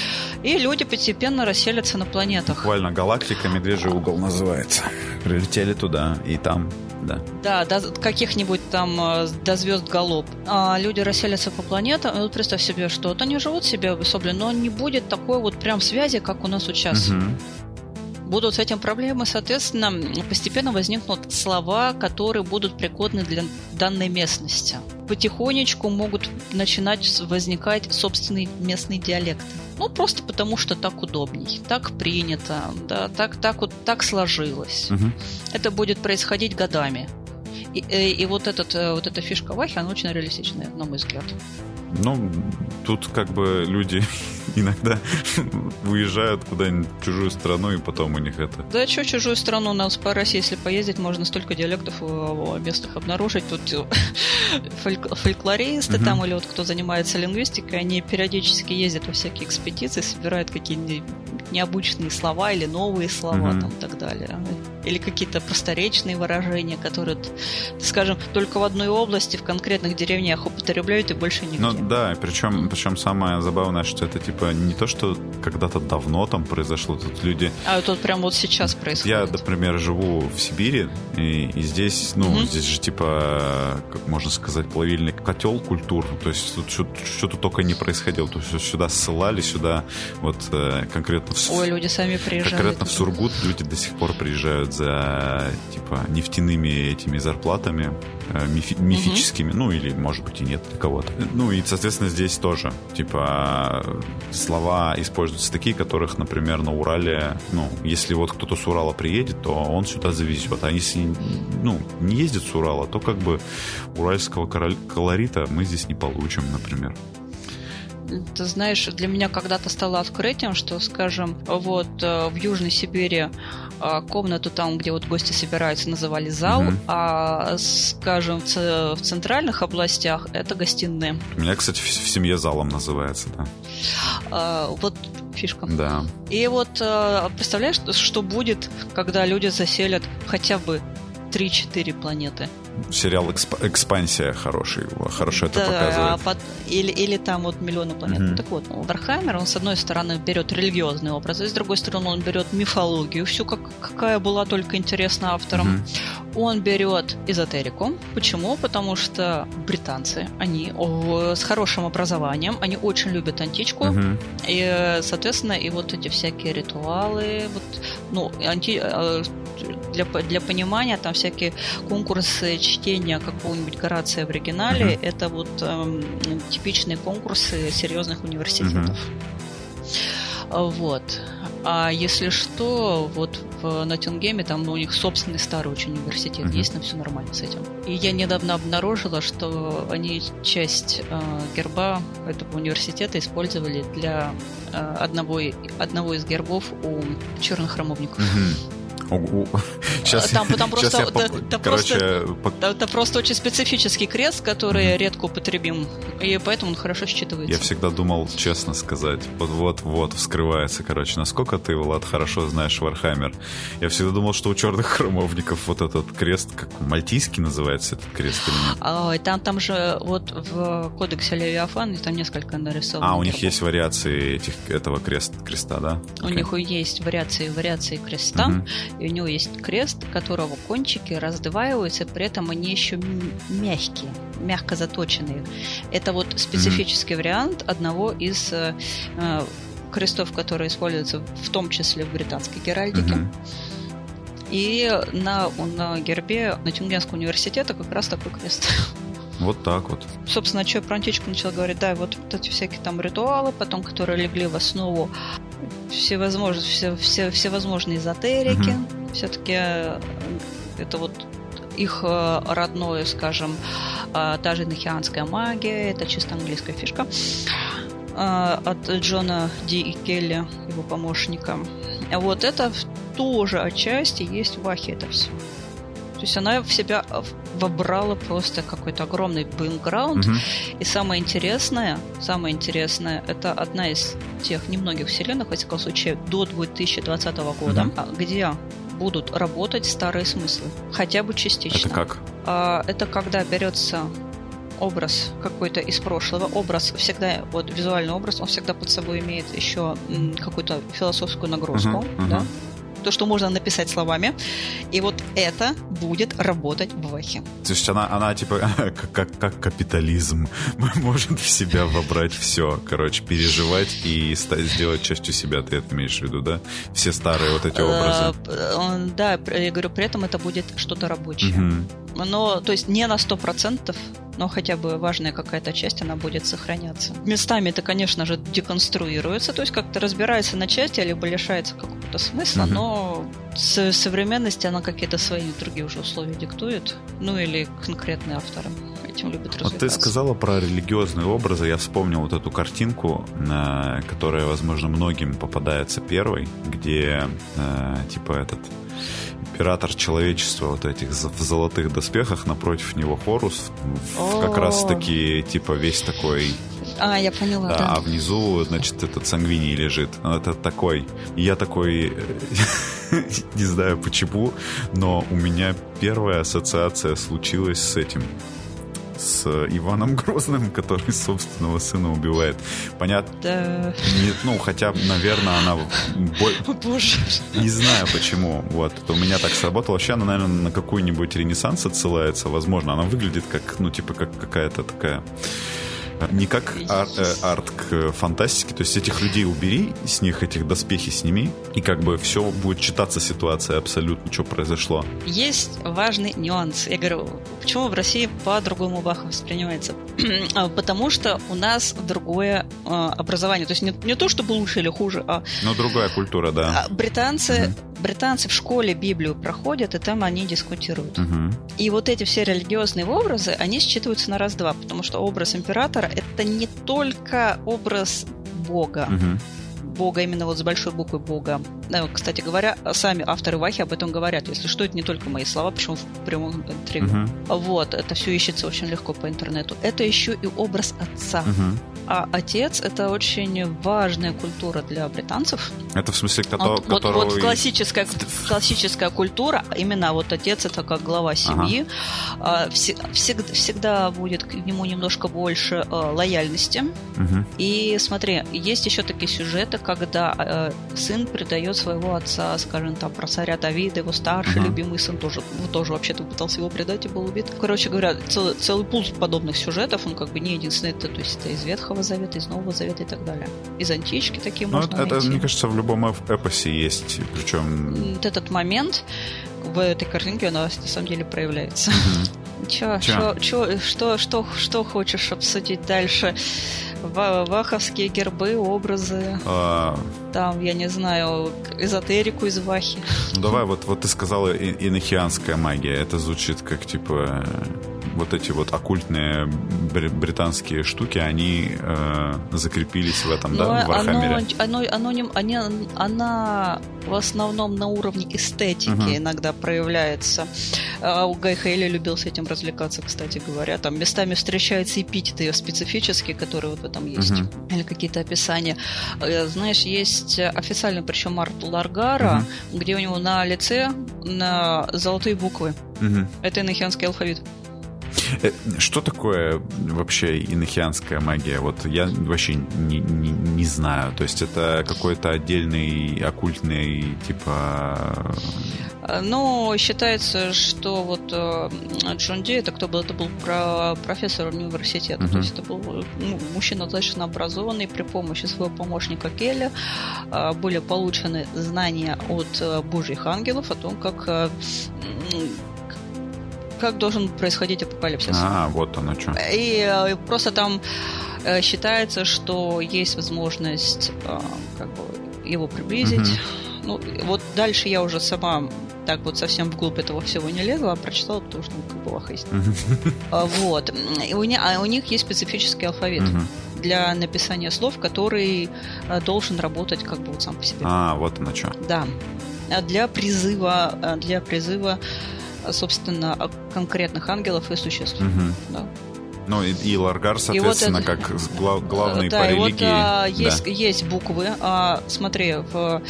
и люди постепенно расселятся на планетах. Буквально галактика медвежий угол называется. Прилетели туда, и там да. Да, до каких-нибудь там э, до звезд голоб. А люди расселятся по планетам. И вот представь себе, что вот они живут себе обособленно, но не будет такой вот прям связи, как у нас сейчас. Угу будут с этим проблемы, соответственно, постепенно возникнут слова, которые будут пригодны для данной местности. Потихонечку могут начинать возникать собственные местные диалекты. Ну, просто потому, что так удобней, так принято, да, так, так, вот, так сложилось. Угу. Это будет происходить годами. И, и, э, и вот, этот, э, вот эта фишка Вахи, она очень реалистичная, на мой взгляд. Ну, тут как бы люди <laughs> иногда уезжают куда-нибудь в чужую страну, и потом у них это... Да что чужую страну? У нас по России, если поездить, можно столько диалектов в местах обнаружить. Тут <laughs> фольклористы там, или вот кто занимается лингвистикой, они периодически ездят во всякие экспедиции, собирают какие-нибудь необычные слова или новые слова там и так далее. Или какие-то просторечные выражения, которые, скажем, только в одной области, в конкретных деревнях употребляют и больше нигде. Ну да, причем, причем самое забавное, что это типа не то, что когда-то давно там произошло, тут люди... А тут прям вот сейчас происходит. Я, например, живу в Сибири, и, и здесь, ну, угу. здесь же типа, как можно сказать, плавильный котел культур, то есть тут что-то только не происходило, то есть сюда ссылали, сюда вот э, конкретно в... Ой, люди сами приезжают. Конкретно в Сургут люди до сих пор приезжают за типа нефтяными этими зарплатами э, мифи- мифическими, угу. ну или может быть и нет для кого-то. Ну и соответственно здесь тоже типа слова используются такие, которых, например, на Урале, ну если вот кто-то с Урала приедет, то он сюда завезет, а если ну не ездит с Урала, то как бы уральского колорита мы здесь не получим, например ты знаешь, для меня когда-то стало открытием, что, скажем, вот э, в Южной Сибири э, комнату там, где вот гости собираются, называли зал, угу. а, скажем, в центральных областях это гостиные. У меня, кстати, в семье залом называется, да. А, вот фишка. Да. И вот э, представляешь, что будет, когда люди заселят хотя бы 3-4 планеты? сериал Эксп... «Экспансия» хороший, хорошо это да, показывает. Под... Или, или там вот «Миллионы планет». Mm-hmm. Так вот, ну, Warhammer, он с одной стороны берет религиозные образы, с другой стороны он берет мифологию, всю, как, какая была только интересна авторам. Mm-hmm. Он берет эзотерику. Почему? Потому что британцы, они с хорошим образованием, они очень любят античку, mm-hmm. и, соответственно, и вот эти всякие ритуалы, вот, ну, анти э, для, для понимания, там всякие конкурсы чтения какого-нибудь Горация в оригинале, uh-huh. это вот эм, типичные конкурсы серьезных университетов. Uh-huh. Вот. А если что, вот в Ноттингеме там у них собственный старый очень университет mm-hmm. есть, но все нормально с этим. И я недавно обнаружила, что они часть э, герба этого университета использовали для э, одного, одного из гербов у черных храмовников. Mm-hmm. Сейчас, там, там <laughs> просто, я, да, да, короче, просто, по... да, это просто очень специфический крест, который mm-hmm. редко употребим, и поэтому он хорошо считывается. Я всегда думал, честно сказать, вот-вот-вот вскрывается, короче, насколько ты, Влад, хорошо знаешь Warhammer. Я всегда думал, что у черных храмовников вот этот крест, как мальтийский называется этот крест или нет? А, там, там же вот в кодексе Левиафан там несколько нарисовано. А, у них есть вариации этих, этого крест, креста, да? У okay. них есть вариации, вариации креста. Mm-hmm и у него есть крест, которого кончики раздваиваются, при этом они еще мягкие, мягко заточенные. Это вот специфический mm-hmm. вариант одного из э, э, крестов, которые используются в том числе в британской геральдике. Mm-hmm. И на, на гербе Натюнгенского университета как раз такой крест. <laughs> Вот так вот. Собственно, что я про античку начала говорить, да, вот, вот эти всякие там ритуалы, потом, которые легли в основу всевозможные, все, все, всевозможные эзотерики. Угу. Все-таки э, это вот их э, родное, скажем, э, та же нахианская магия, это чисто английская фишка от Джона Ди и Келли, его помощника. Вот это тоже отчасти есть в Ахе это все. То есть она в себя вобрала просто какой-то огромный бэкграунд. Угу. И самое интересное, самое интересное, это одна из тех немногих вселенных, во всяком случае, до 2020 года, угу. где будут работать старые смыслы, хотя бы частично. Это как? А, это когда берется образ какой-то из прошлого, образ всегда, вот визуальный образ, он всегда под собой имеет еще какую-то философскую нагрузку, uh-huh, uh-huh. да, то, что можно написать словами. И вот это будет работать в Вахе. То есть она, она типа <laughs> как, как, как капитализм <laughs> может в себя вобрать все, короче, переживать и сделать частью себя, ты это имеешь в виду, да? Все старые вот эти образы. Э, да, я говорю, при этом это будет что-то рабочее. Но, то есть не на сто процентов но хотя бы важная какая-то часть, она будет сохраняться. Местами это, конечно же, деконструируется, то есть как-то разбирается на части, либо лишается какого-то смысла, угу. но с современности она какие-то свои другие уже условия диктует, ну или конкретные авторы этим любят. Вот ты сказала про религиозные образы, я вспомнил вот эту картинку, которая, возможно, многим попадается первой, где э, типа этот император человечества вот этих в золотых доспехах, напротив него Хорус, как раз таки, типа, весь такой а, я поняла, да. да. А внизу, значит, этот сангвиний лежит. Это такой... Я такой... <laughs> не знаю почему, но у меня первая ассоциация случилась с этим с Иваном <laughs> Грозным, который собственного сына убивает. Понятно? Да. Не, ну, хотя, наверное, она... О, боже. Не знаю почему. Вот. Это у меня так сработало. Вообще она, наверное, на какой-нибудь ренессанс отсылается. Возможно, она выглядит как, ну, типа, как какая-то такая не как ар, э, арт к фантастике, то есть этих людей убери, с них этих доспехи сними, и как бы все будет читаться ситуация абсолютно, что произошло. Есть важный нюанс. Я говорю, почему в России по-другому Бах воспринимается? <clears throat> А, потому что у нас другое э, образование. То есть не, не то, чтобы лучше или хуже, а... Но другая культура, да. А британцы, угу. британцы в школе Библию проходят, и там они дискутируют. Угу. И вот эти все религиозные образы, они считываются на раз-два, потому что образ императора это не только образ Бога. Угу. Бога, именно вот с большой буквы Бога. Э, кстати говоря, сами авторы Вахи об этом говорят. Если что, это не только мои слова, причем в прямом интервью. Uh-huh. Вот, это все ищется очень легко по интернету. Это еще и образ отца. Uh-huh. А отец это очень важная культура для британцев. Это в смысле, который, вот, которого... вот, вот классическая, классическая культура, именно вот отец это как глава семьи, ага. всегда, всегда будет к нему немножко больше э, лояльности. Угу. И смотри, есть еще такие сюжеты, когда э, сын предает своего отца, скажем, там про царя Давида, его старший угу. любимый сын тоже, ну, тоже вообще-то пытался его предать и был убит. Короче говоря, целый, целый пул подобных сюжетов, он как бы не единственный, это, то есть это из Ветхого Завета, из Нового Завета и так далее. Из антички такие ну, можно это, найти. мне кажется, в любом эпосе есть, причем... Вот этот момент в этой картинке у нас на самом деле проявляется. Чё, Чё? Чё, что, что, что хочешь обсудить дальше? Ваховские гербы, образы. А... Там, я не знаю, эзотерику из Вахи. Ну давай, вот, вот ты сказала енохианская магия. Это звучит как типа вот эти вот оккультные британские штуки, они э, закрепились в этом, Но да, в Warhammer е? Оно, оно, оно, они, она в основном на уровне эстетики uh-huh. иногда проявляется. А у Гай Хейли любил с этим развлекаться, кстати говоря. Там местами встречаются эпитеты специфические, которые вот в этом есть. Uh-huh. Или какие-то описания. Э, знаешь, есть официальный, причем арт Ларгара, uh-huh. где у него на лице на золотые буквы. Uh-huh. Это инохианский алфавит. Э, что такое вообще инохианская магия? Вот я вообще не, не, не знаю. То есть это какой-то отдельный оккультный типа... Э, ну, считается, что вот э, Джон Ди, это кто был? Это был про профессор университета. Uh-huh. То есть это был ну, мужчина достаточно образованный. При помощи своего помощника Келли были получены знания от божьих ангелов о том, как как должен происходить апокалипсис. А, вот оно что. И э, просто там э, считается, что есть возможность э, как бы его приблизить. Угу. Ну, вот дальше я уже сама так вот совсем вглубь этого всего не лезла, а прочитала, потому что ну, как бы лоха есть. Uh-huh. Вот. И у, них, а у них есть специфический алфавит для написания слов, который должен работать как бы вот сам по себе. А, вот оно что. Да. Для призыва, для призыва собственно, конкретных ангелов и существ. Угу. Да. Ну и, и Ларгар, соответственно, и вот это, как глав, главный да, по религии. Вот, а, есть, да. есть буквы. А, смотри, в,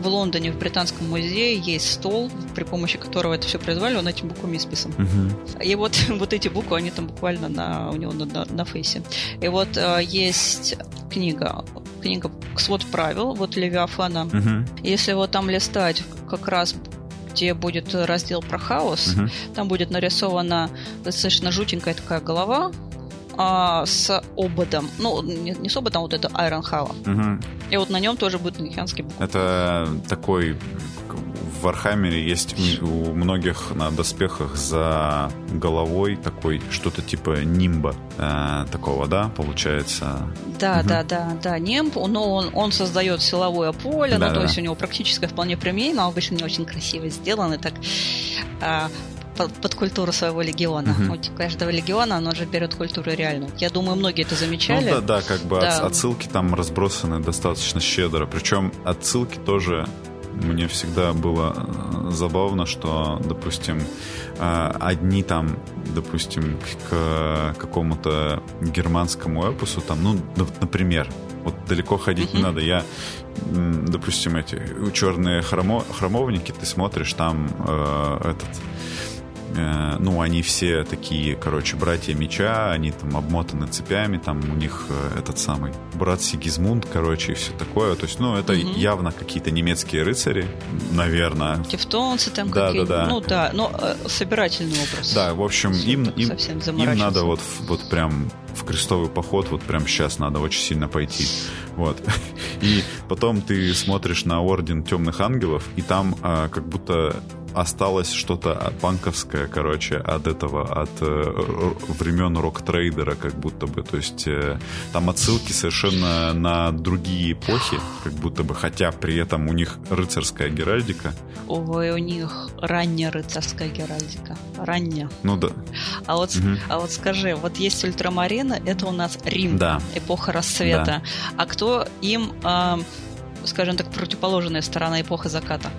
в Лондоне, в Британском музее есть стол, при помощи которого это все произвели, он этими буквами исписан. Угу. И вот, <laughs> вот эти буквы, они там буквально на, у него на, на, на фейсе. И вот а, есть книга, книга «Свод правил», вот Левиафана. Угу. Если вот там листать как раз где будет раздел про хаос. Угу. Там будет нарисована достаточно жутенькая такая голова а, с ободом. Ну, не, не с ободом, а вот это Hava. Угу. И вот на нем тоже будет механский букв. Это такой в Вархаммере есть у многих на доспехах за головой такой что-то типа нимба э, такого, да, получается? Да, угу. да, да, да, нимб, но он, он создает силовое поле, да, ну, да. то есть у него практическое вполне применение, но обычно не очень красиво сделано, так э, под, под культуру своего легиона. Угу. У каждого легиона оно же берет культуру реальную. Я думаю, многие это замечали. Ну, да, да, как бы да. отсылки там разбросаны достаточно щедро. Причем отсылки тоже мне всегда было э, забавно, что, допустим, э, одни там, допустим, к какому-то германскому эпосу, там, ну, например, вот далеко ходить не надо. Я, допустим, эти черные хромо, хромовники, ты смотришь, там э, этот Э, ну, они все такие, короче, братья меча, они там обмотаны цепями, там у них э, этот самый брат Сигизмунд, короче, и все такое. То есть, ну, это угу. явно какие-то немецкие рыцари, наверное. Тевтонцы там да, какие-то. Да, да. Ну, да, но э, собирательный образ. Да, в общем, им, им, им надо вот, вот прям в крестовый поход вот прям сейчас надо очень сильно пойти. Вот. <laughs> И потом ты смотришь на Орден Темных Ангелов, и там а, как будто осталось что-то панковское, короче, от этого, от э, времен рок-трейдера, как будто бы. То есть э, там отсылки совершенно на другие эпохи, как будто бы, хотя при этом у них рыцарская геральдика. Ой, у них ранняя рыцарская геральдика. Ранняя. Ну да. А вот, угу. а вот скажи, вот есть ультрамарина, это у нас Рим, да. эпоха расцвета. Да. А кто им, э, скажем так, противоположная сторона эпоха заката?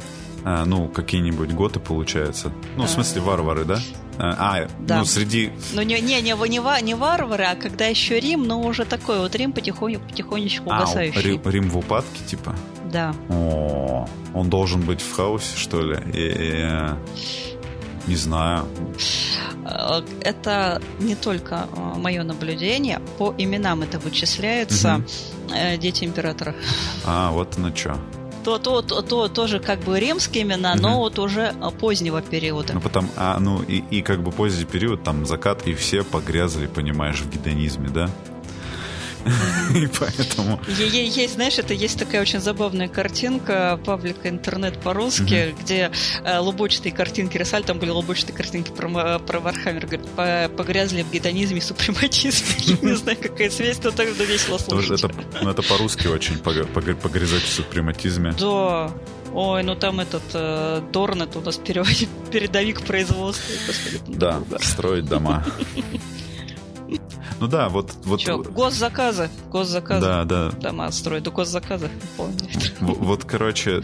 А, ну, какие-нибудь готы, получается. Ну, в смысле, варвары, да? А, а да. ну, среди... Ну, не, не, не, не, не варвары, а когда еще Рим, но уже такой вот Рим потихоньку, потихонечку а, угасающий. Рим, Рим в упадке, типа? Да. О, он должен быть в хаосе, что ли? И, и, не знаю. Э, это не только э, мое наблюдение, по именам это вычисляется угу. дети императора. А, вот оно что то, то, то, то тоже как бы римские имена, угу. но вот уже а, позднего периода. Ну, потом, а, ну, и, и как бы поздний период, там закат, и все погрязли, понимаешь, в гедонизме, да? <laughs> И поэтому... Есть, знаешь, это есть такая очень забавная картинка паблика интернет по-русски, где э, лубочатые картинки рисовали, там были лубочатые картинки про, про Warhammer, говорит, погрязли в гедонизме и супрематизме. <laughs> Не знаю, какая связь, но так весело слушать. Это, ну, это по-русски очень погрязать в супрематизме. Да, Ой, ну там этот э, Дорнет у нас передовик производства. Господи, да, строить дома. <laughs> Ну да, вот... вот... Че, госзаказы, госзаказы. Да, да. Дома строят, да госзаказы, помню. Вот, короче,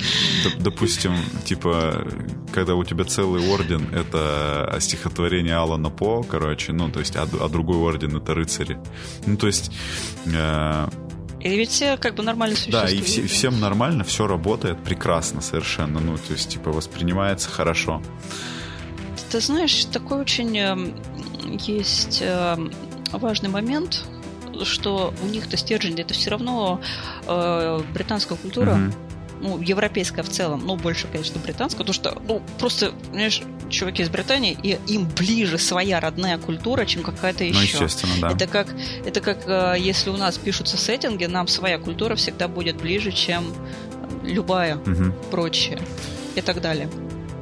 допустим, типа, когда у тебя целый орден, это стихотворение Алана По, короче, ну, то есть, а, а другой орден это рыцари. Ну, то есть... Э, и ведь все как бы нормально существуют. Да, и все, всем нормально, все работает прекрасно совершенно. Ну, то есть, типа, воспринимается хорошо. Ты знаешь, такой очень э, есть э, важный момент, что у них-то стержень, это все равно э, британская культура. Mm-hmm ну, европейская в целом, ну, больше, конечно, британская, потому что, ну, просто, знаешь, чуваки из Британии, и им ближе своя родная культура, чем какая-то еще. Ну, естественно, да. Это как, это как э, если у нас пишутся сеттинги, нам своя культура всегда будет ближе, чем любая угу. прочая и так далее.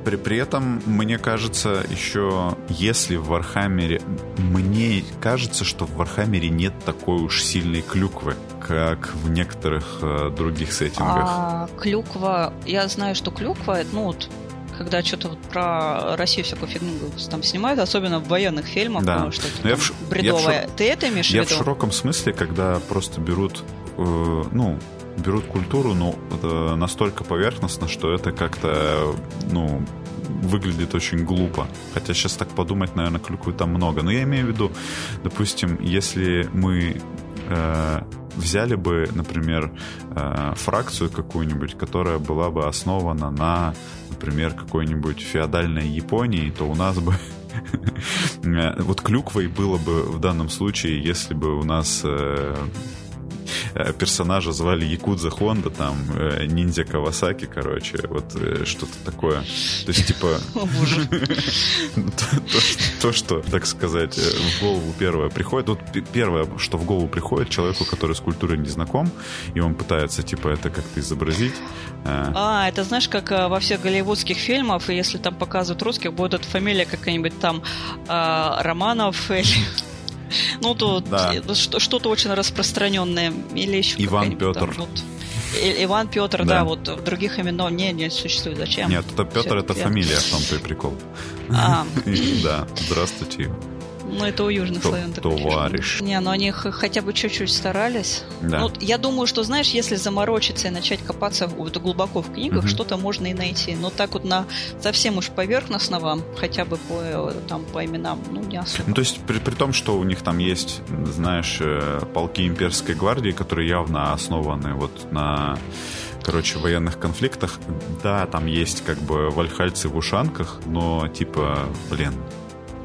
При, при этом, мне кажется, еще если в Warhammer е... Мне кажется, что в Warhammer е нет такой уж сильной клюквы, как в некоторых э, других сеттингах. А, клюква... Я знаю, что клюква, ну вот когда что-то вот про Россию всякую фигню там снимают, особенно в военных фильмах, да. потому что это я в, бредовое. Я в, Ты это имеешь я в виду? Я в широком смысле, когда просто берут, э, ну, берут культуру, ну, настолько поверхностно, что это как-то, ну, выглядит очень глупо. Хотя сейчас так подумать, наверное, клюквы там много. Но я имею в виду, допустим, если мы э, взяли бы, например, э, фракцию какую-нибудь, которая была бы основана на, например, какой-нибудь феодальной Японии, то у нас бы <laughs> вот клюквой было бы в данном случае, если бы у нас Э, персонажа звали Якудза Хонда, там, э, ниндзя Кавасаки, короче, вот э, что-то такое. То есть, типа... <laughs> <laughs> То, что, так сказать, в голову первое приходит, вот первое, что в голову приходит человеку, который с культурой не знаком, и он пытается, типа, это как-то изобразить. А, это знаешь, как во всех голливудских фильмах, если там показывают русских, будет фамилия какая-нибудь там Романов или ну, то да. что-то очень распространенное. Или еще Иван Петр. Там, вот, Иван Петр, да. да, вот других имен не, не существует. Зачем? Нет, это Петр это фамилия, в том-то и прикол. А. <laughs> Да, здравствуйте. Ну, это у южных славян. Товарищ. Не, ну они хотя бы чуть-чуть старались. Да. Ну, я думаю, что, знаешь, если заморочиться и начать копаться вот, глубоко в книгах, угу. что-то можно и найти. Но так вот на совсем уж поверхностного, хотя бы по, там, по именам, ну, не особо. Ну, то есть при, при том, что у них там есть, знаешь, э, полки имперской гвардии, которые явно основаны вот на короче, военных конфликтах. Да, там есть как бы вальхальцы в ушанках, но типа, блин,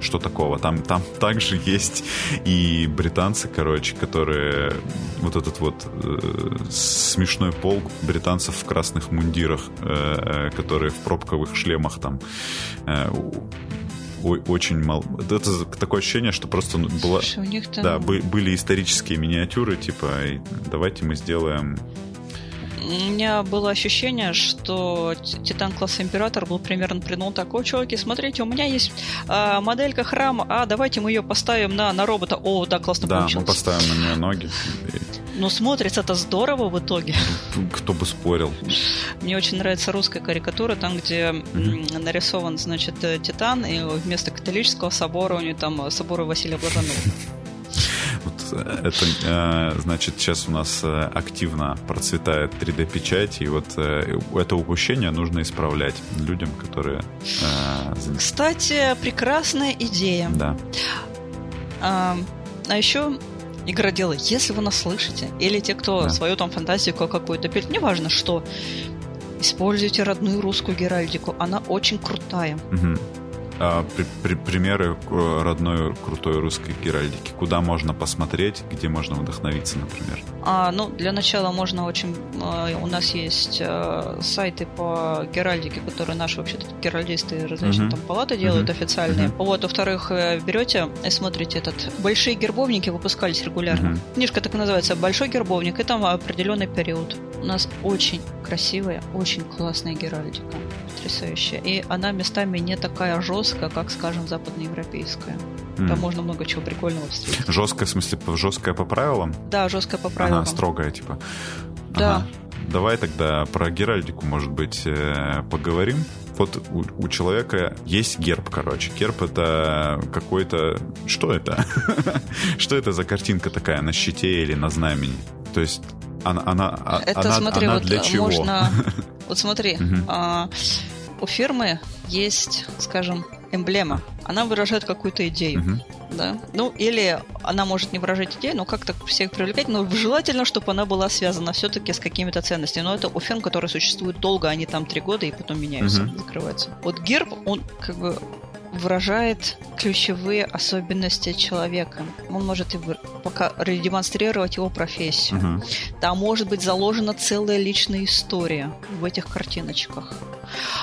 что такого. Там, там также есть и британцы, короче, которые вот этот вот э, смешной полк британцев в красных мундирах, э, э которые в пробковых шлемах там э, очень мало. Это такое ощущение, что просто была, Слушай, там... да, были исторические миниатюры, типа, давайте мы сделаем у меня было ощущение, что Титан класса Император был примерно придуман такой, чуваки, смотрите, у меня есть а, моделька храма, а давайте мы ее поставим на, на робота. О, да, классно да, получилось. Да, мы поставим на нее ноги. Ну, смотрится это здорово в итоге. Кто бы спорил. Мне очень нравится русская карикатура, там, где mm-hmm. нарисован, значит, э, Титан, и вместо католического собора у него там собор Василия Блаженного. Э, это, э, значит, сейчас у нас э, активно процветает 3D-печать, и вот это упущение нужно исправлять людям, которые... Кстати, прекрасная идея. Да. А, а еще игроделы, если вы нас слышите, или те, кто да. свою там фантастику какую-то пишет, неважно что, используйте родную русскую геральдику, она очень крутая. Угу. А, при, при, примеры э, родной крутой русской геральдики. Куда можно посмотреть, где можно вдохновиться, например? А, ну, для начала можно очень... Э, у нас есть э, сайты по геральдике, которые наши вообще тут геральдисты различные uh-huh. там палаты делают uh-huh. официальные. Uh-huh. Вот, во-вторых, берете и смотрите этот... Большие гербовники выпускались регулярно. Uh-huh. Книжка так и называется «Большой гербовник», и там определенный период. У нас очень красивая, очень классная геральдика. Потрясающая. И она местами не такая жесткая, как, скажем, западноевропейская. Mm. Там можно много чего прикольного встретить. Жесткая, в смысле, жесткая по правилам? Да, жесткая по правилам. Ага, строгая, типа. Да. Ага. Давай тогда про Геральдику, может быть, э, поговорим. Вот у, у человека есть герб, короче. Герб это какой-то... Что это? <laughs> Что это за картинка такая на щите или на знамени? То есть она, она, а, это, она, смотри, она вот для чего? Можно... <laughs> Вот смотри, а, у фирмы есть, скажем, эмблема. Она выражает какую-то идею. Да? Ну, или она может не выражать идею, но как-то всех привлекать, но желательно, чтобы она была связана все-таки с какими-то ценностями. Но это у фирм, которые существуют долго, они там три года и потом меняются, закрываются. Вот герб, он как бы выражает ключевые особенности человека. Он может и пока демонстрировать его профессию. Угу. Там может быть заложена целая личная история в этих картиночках.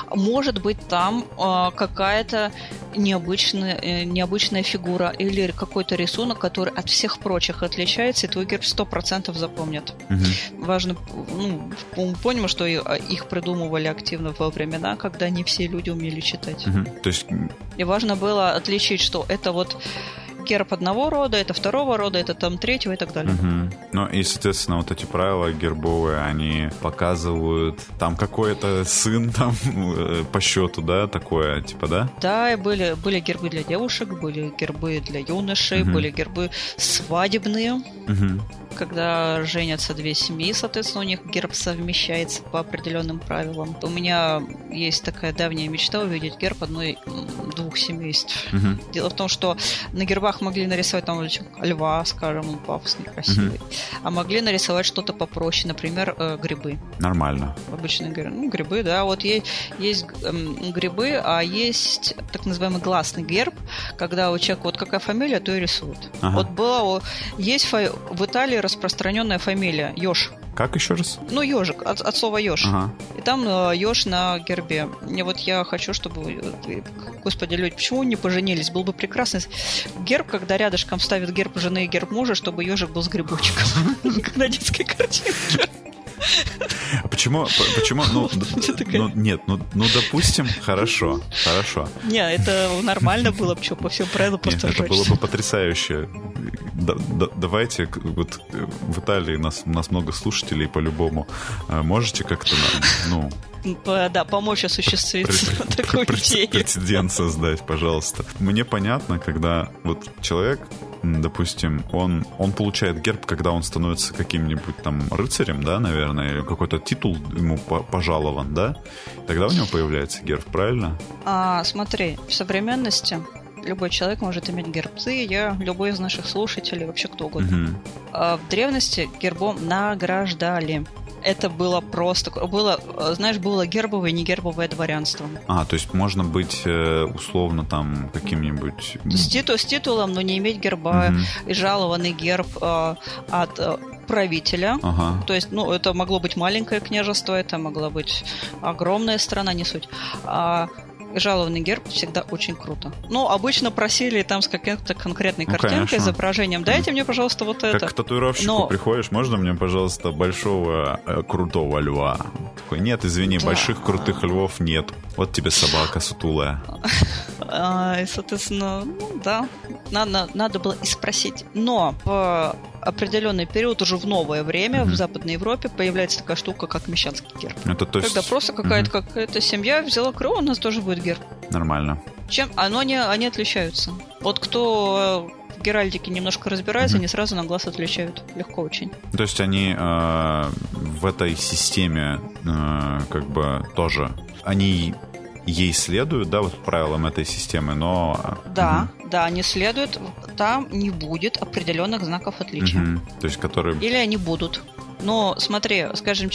Может быть там э, какая-то необычная, э, необычная фигура или какой-то рисунок, который от всех прочих отличается, и твой герб 100% запомнит. Угу. Важно, ну, мы понимаем, что их придумывали активно во времена, когда не все люди умели читать. Угу. То есть... И важно было отличить, что это вот герб одного рода, это второго рода, это там третьего и так далее. Угу. Ну и, соответственно, вот эти правила гербовые, они показывают там какой-то сын там э, по счету, да, такое, типа, да? Да, и были, были гербы для девушек, были гербы для юношей, угу. были гербы свадебные. Угу когда женятся две семьи, соответственно, у них герб совмещается по определенным правилам. У меня есть такая давняя мечта увидеть герб одной двух семейств. Угу. Дело в том, что на гербах могли нарисовать там льва, скажем, он пафосный, красивый, угу. а могли нарисовать что-то попроще, например, э, грибы. Нормально. Обычные грибы, ну, грибы, да. Вот есть, есть э, грибы, а есть так называемый гласный герб, когда у человека вот какая фамилия, то и рисует. Ага. Вот была, есть в Италии распространенная фамилия Ёж. Как еще раз? Ну, ежик, от, от слова еж. Ага. И там э, еж на гербе. И вот я хочу, чтобы... Господи, люди, почему не поженились? Был бы прекрасный герб, когда рядышком ставят герб жены и герб мужа, чтобы ежик был с грибочком. <laughs> На детской картинке. А почему, почему, ну, <laughs> ну нет, ну, ну, допустим, хорошо, хорошо. Не, это нормально было бы, что, по всем правилам просто Это было бы потрясающе. Да, да, давайте, вот в Италии нас, у нас много слушателей по-любому. А можете как-то, ну, да, помочь осуществить такую идею. Прецедент создать, пожалуйста. Мне понятно, когда вот человек допустим, он, он получает герб, когда он становится каким-нибудь там рыцарем, да, наверное, или какой-то титул ему пожалован, да, тогда у него появляется герб, правильно? А, смотри, в современности любой человек может иметь герб. Ты, я, любой из наших слушателей, вообще кто угодно. Угу. А в древности гербом награждали это было просто... Было, знаешь, было гербовое и негербовое дворянство. А, то есть можно быть э, условно там каким-нибудь... С, титу, с титулом, но не иметь герба. Угу. И жалованный герб э, от э, правителя. Ага. То есть, ну, это могло быть маленькое княжество, это могла быть огромная страна, не суть. А жалованный герб всегда очень круто. Ну, обычно просили там с какой-то конкретной ну, картинкой, конечно. изображением. Дайте мне, пожалуйста, вот это. Как к татуировщику Но... приходишь, можно мне, пожалуйста, большого э, крутого льва? Такой, нет, извини, да. больших крутых львов нет. Вот тебе собака сутулая. <laughs> А, и, соответственно, ну, да, надо, надо было и спросить. Но в определенный период, уже в новое время, mm-hmm. в Западной Европе появляется такая штука, как мещанский герб. Это то есть... Когда просто какая-то mm-hmm. какая-то семья взяла крыло, у нас тоже будет герб. Нормально. Чем? Оно не, они отличаются. Вот кто в геральдике немножко разбирается, mm-hmm. они сразу на глаз отличают. Легко очень. То есть они э, в этой системе э, как бы тоже они ей следуют, да, вот правилам этой системы, но... Да, угу. да, они следуют. Там не будет определенных знаков отличия. Угу. То есть, которые... Или они будут. Но смотри, скажем,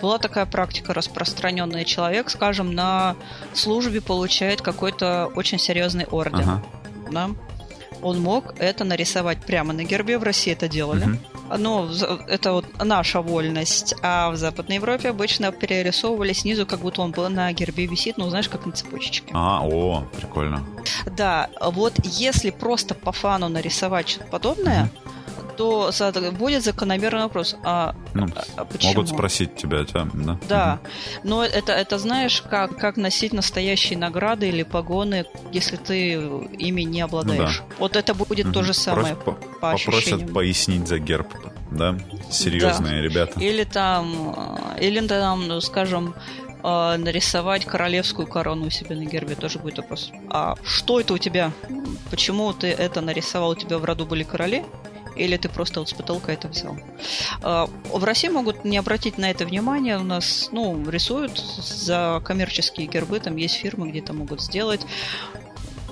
была такая практика распространенная. Человек, скажем, на службе получает какой-то очень серьезный орден. Ага. Да? Он мог это нарисовать прямо на гербе. В России это делали. Угу. Ну, это вот наша вольность. А в Западной Европе обычно перерисовывали снизу, как будто он был на гербе висит, ну, знаешь, как на цепочечке. А, о, прикольно. Да, вот если просто по фану нарисовать что-то подобное, mm то будет закономерный вопрос. А, ну, а почему? Могут спросить тебя, да? Да. Угу. Но это, это знаешь, как, как носить настоящие награды или погоны, если ты ими не обладаешь. Ну, да. Вот это будет угу. то же самое Прос, по, по Попросят пояснить за герб, да? Серьезные да. ребята. Или там, или там, ну, скажем, э, нарисовать королевскую корону у себя на гербе, тоже будет вопрос. А что это у тебя? Почему ты это нарисовал? У тебя в роду были короли? Или ты просто вот с потолка это взял. А, в России могут не обратить на это внимание. У нас, ну, рисуют за коммерческие гербы, там есть фирмы, где это могут сделать.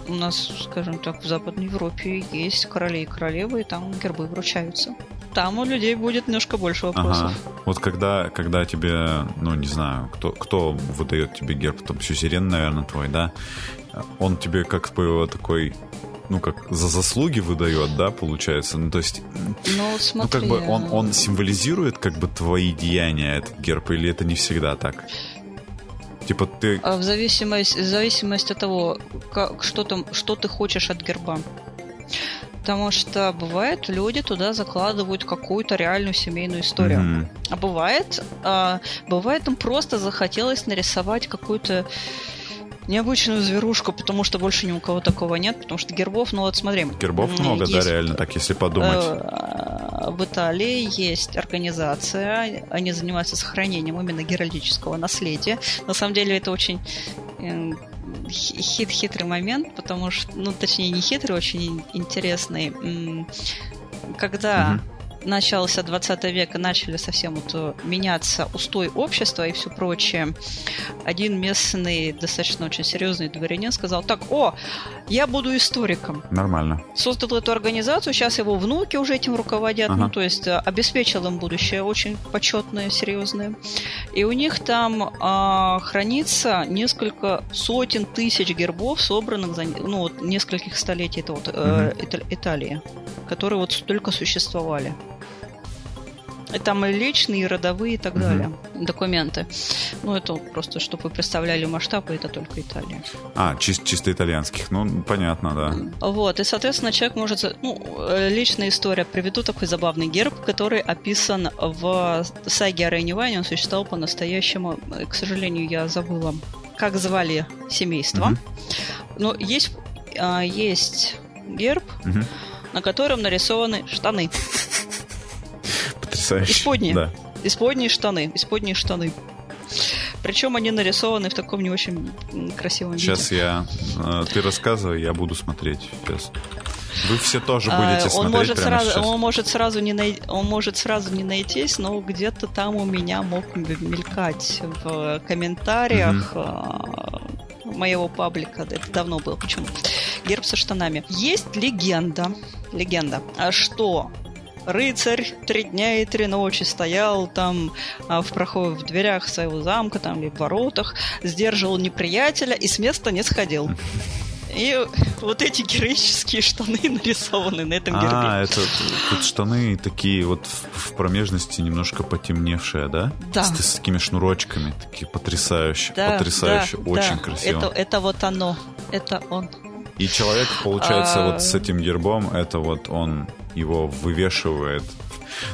У нас, скажем так, в Западной Европе есть короли и королевы, и там гербы вручаются. Там у людей будет немножко больше вопросов. Ага. Вот когда, когда тебе, ну, не знаю, кто, кто выдает тебе герб, там, сюзерен, наверное, твой, да? Он тебе как бы такой ну, как за заслуги выдает, да, получается? Ну, то есть, ну, смотри. ну как бы он, он символизирует как бы твои деяния, этот герб, или это не всегда так? Типа ты... А в зависимости, в зависимости от того, как, что, там, что ты хочешь от герба. Потому что бывает, люди туда закладывают какую-то реальную семейную историю. Mm-hmm. А бывает, а, бывает, им просто захотелось нарисовать какую-то необычную зверушку, потому что больше ни у кого такого нет, потому что гербов, ну вот смотри. Гербов много, есть, да, реально, так если подумать. Э, в Италии есть организация, они занимаются сохранением именно геральдического наследия. На самом деле это очень э, хит хитрый момент, потому что, ну, точнее, не хитрый, очень интересный. Когда угу начался 20 века начали совсем вот э, меняться устой общества и все прочее, один местный, достаточно очень серьезный дворянин сказал, так, о, я буду историком. Нормально. Создал эту организацию, сейчас его внуки уже этим руководят, ага. ну, то есть э, обеспечил им будущее очень почетное, серьезное. И у них там а, хранится несколько сотен тысяч гербов, собранных за ну, вот, нескольких столетий это вот, угу. э, Италии, которые вот столько существовали. И там и личные, и родовые, и так угу. далее документы. Ну, это просто, чтобы вы представляли масштаб, это только Италия. А, чис- чисто итальянских, ну, понятно, да. Вот, и, соответственно, человек может... Ну, личная история. Приведу такой забавный герб, который описан в саге о Рейне он существовал по-настоящему. К сожалению, я забыла, как звали семейство. Угу. Но есть, а, есть герб, угу. на котором нарисованы штаны. Потрясающе. Исподние. Да. Исподние штаны. Исподние штаны. Причем они нарисованы в таком не очень красивом Сейчас виде. я... Э, ты рассказывай, я буду смотреть. Сейчас. Вы все тоже а, будете смотреть он может прямо сразу, сейчас. Он может сразу не най... он может сразу не найтись, но где-то там у меня мог мелькать в комментариях угу. моего паблика. Это давно было. Почему? Герб со штанами. Есть легенда, легенда, что рыцарь три дня и три ночи стоял там а, в проходе, в дверях своего замка там или в воротах, сдерживал неприятеля и с места не сходил. И вот эти героические штаны <laughs> нарисованы на этом гербе. А, это тут штаны такие вот в, в промежности немножко потемневшие, да? Да. С, с такими шнурочками, такие потрясающие, да, потрясающе, да, очень да. красиво. Это, это вот оно, это он. И человек, получается, а... вот с этим гербом, это вот он его вывешивает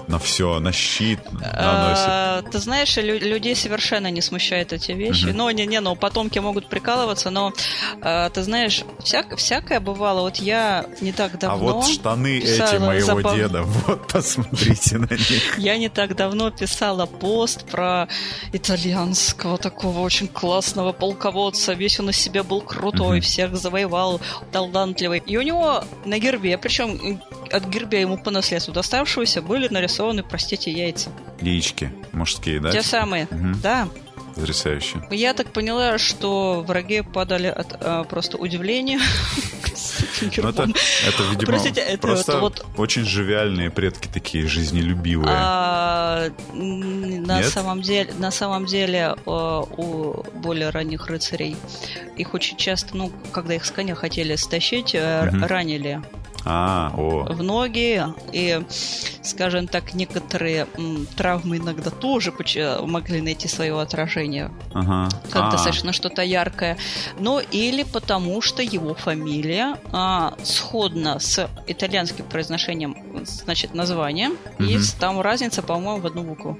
на все, на щит наносит. Ты знаешь, людей совершенно не смущают эти вещи. Ну, не, не, ну, потомки могут прикалываться, но а, ты знаешь, всяк, всякое бывало. Вот я не так давно... А вот штаны эти моего забав... деда, <laughs> вот посмотрите на них. <laughs> Я не так давно писала пост про итальянского такого очень классного полководца. Весь он из себя был крутой, всех завоевал, талантливый. И у него на гербе, причем от гербя ему по наследству доставшегося, были нарисованы, простите, яйца. Яички мужские, да? Те самые, угу. да. Потрясающе. Я так поняла, что враги падали от а, просто удивления. <laughs> Ну, это, это, видимо, Простите, это просто вот... очень живиальные предки такие, жизнелюбивые. А, на Нет? самом деле, на самом деле а, у более ранних рыцарей их очень часто, ну, когда их с коня хотели стащить, Мгм. ранили А, о. в ноги, и, скажем так, некоторые м, травмы иногда тоже могли найти свое отражение Ага. как А, достаточно что-то яркое. Ну, или потому что его фамилия а, сходна с итальянским произношением, значит, названия. Мгм. Есть там разница, по-моему, в одну букву.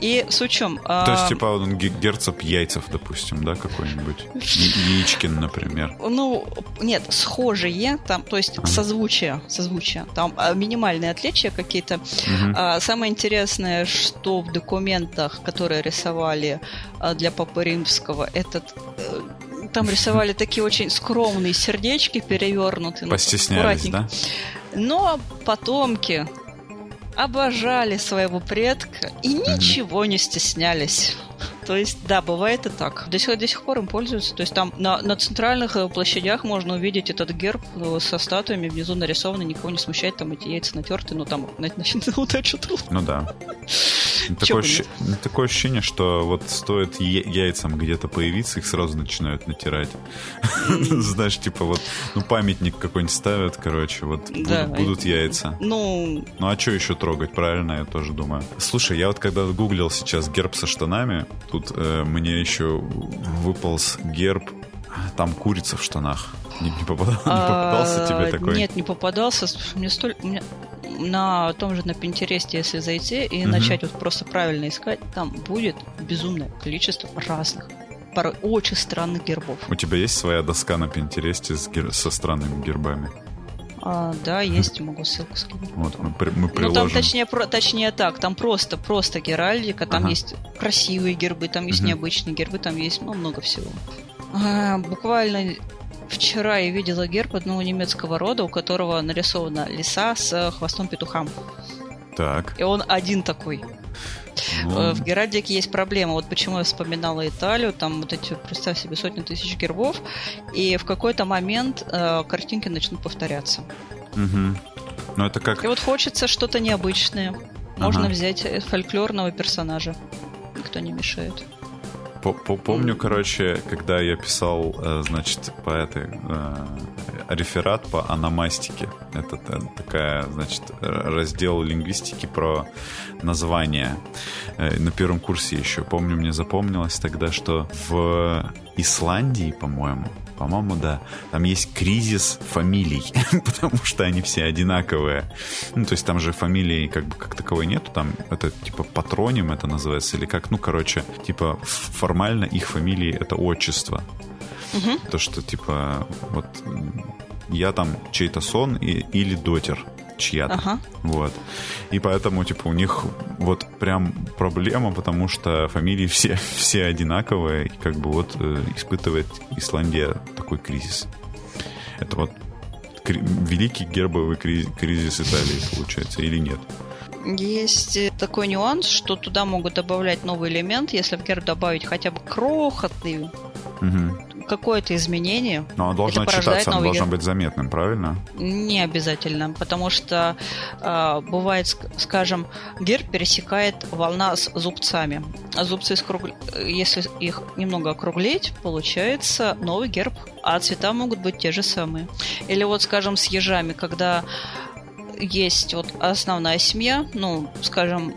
И с учем... а, То есть, типа, он ге- герцог яйцев, допустим, да, какой-нибудь? Яичкин, например. Ну, нет, схожие, там, то есть Ага. Созвучие, созвучие. Там а, минимальные отличия какие-то. А, Самое интересное, что в документах, которые рисовали а, для Папы Римского, этот э, там рисовали такие очень скромные сердечки перевернутые. ну, Постеснялись, аккуратненько. да? Но потомки обожали своего предка и ничего не стеснялись. То есть, да, бывает и так. До сих, до сих пор им пользуются. То есть там на, на центральных э, площадях можно увидеть этот герб э, со статуями, внизу нарисованы, никого не смущает, там эти яйца натерты, ну там на, на, <laughs> удачу трудно. Ну да. Такое, ощущ- такое ощущение, что вот стоит яйцам где-то появиться, их сразу начинают натирать. <laughs> Знаешь, типа вот, ну памятник какой-нибудь ставят, короче, вот Да, будут, будут яйца. Ну, Ну а что еще трогать, правильно, я тоже думаю. Слушай, я вот когда гуглил сейчас герб со штанами, тут э, мне еще выполз герб, там курица в штанах. Не, не попадал- не попадался тебе а, такой? Нет, не попадался. Мне столь... мне- на том же на Пинтересте, если зайти и Мгм. начать вот просто правильно искать, там будет безумное количество разных, порой очень странных гербов. У тебя есть своя доска на Пинтересте с гер- со странными гербами? А, да, есть, могу ссылку скинуть. Вот, мы, при- мы Ну, приложим. там точнее, про, точнее так, там просто, просто геральдика, там Ага. есть красивые гербы, там есть Мгм. необычные гербы, там есть ну, много всего. А, буквально вчера я видела герб одного немецкого рода, у которого нарисована лиса с э, хвостом петуха. Так. И он один такой. ну, Э, В Геральдике есть проблема. Вот почему я вспоминала Италию. Там вот эти, представь себе, сотни тысяч гербов. И в какой-то момент э, картинки начнут повторяться. мгм. Ну, это как... И вот хочется что-то необычное. Можно Ага. взять фольклорного персонажа. Никто не мешает. По- по- Помню, короче, когда я писал, э, значит, по этой реферат по аномастике. Это та- такая, значит, раздел лингвистики про названия. Э, На первом курсе еще. Помню, мне запомнилось тогда, что в Исландии, по-моему, по-моему, да. Там есть кризис фамилий, <laughs> потому что они все одинаковые. Ну, то есть там же фамилии как бы как таковой нету, там это типа патроним это называется, или как, ну, короче, типа формально их фамилии это отчество. Мгм. То, что типа вот я там чей-то сон и, или дотер чья-то. Ага. Вот. И поэтому, типа, у них вот прям проблема, потому что фамилии все, <laughs> все одинаковые, и как бы вот э, испытывает Исландия такой кризис. Это вот кри- великий гербовый криз- кризис Италии, получается, или нет? Есть э, такой нюанс, что туда могут добавлять новый элемент, если в герб добавить хотя бы крохотный Мгм. Какое-то изменение. Но оно должно читаться, оно должно быть заметным, правильно? Не обязательно, потому что э, бывает, ск- скажем, герб пересекает волна с зубцами. А зубцы, скруг- если их немного округлить, получается новый герб, а цвета могут быть те же самые. Или вот, скажем, с ежами, когда есть вот основная семья, ну, скажем,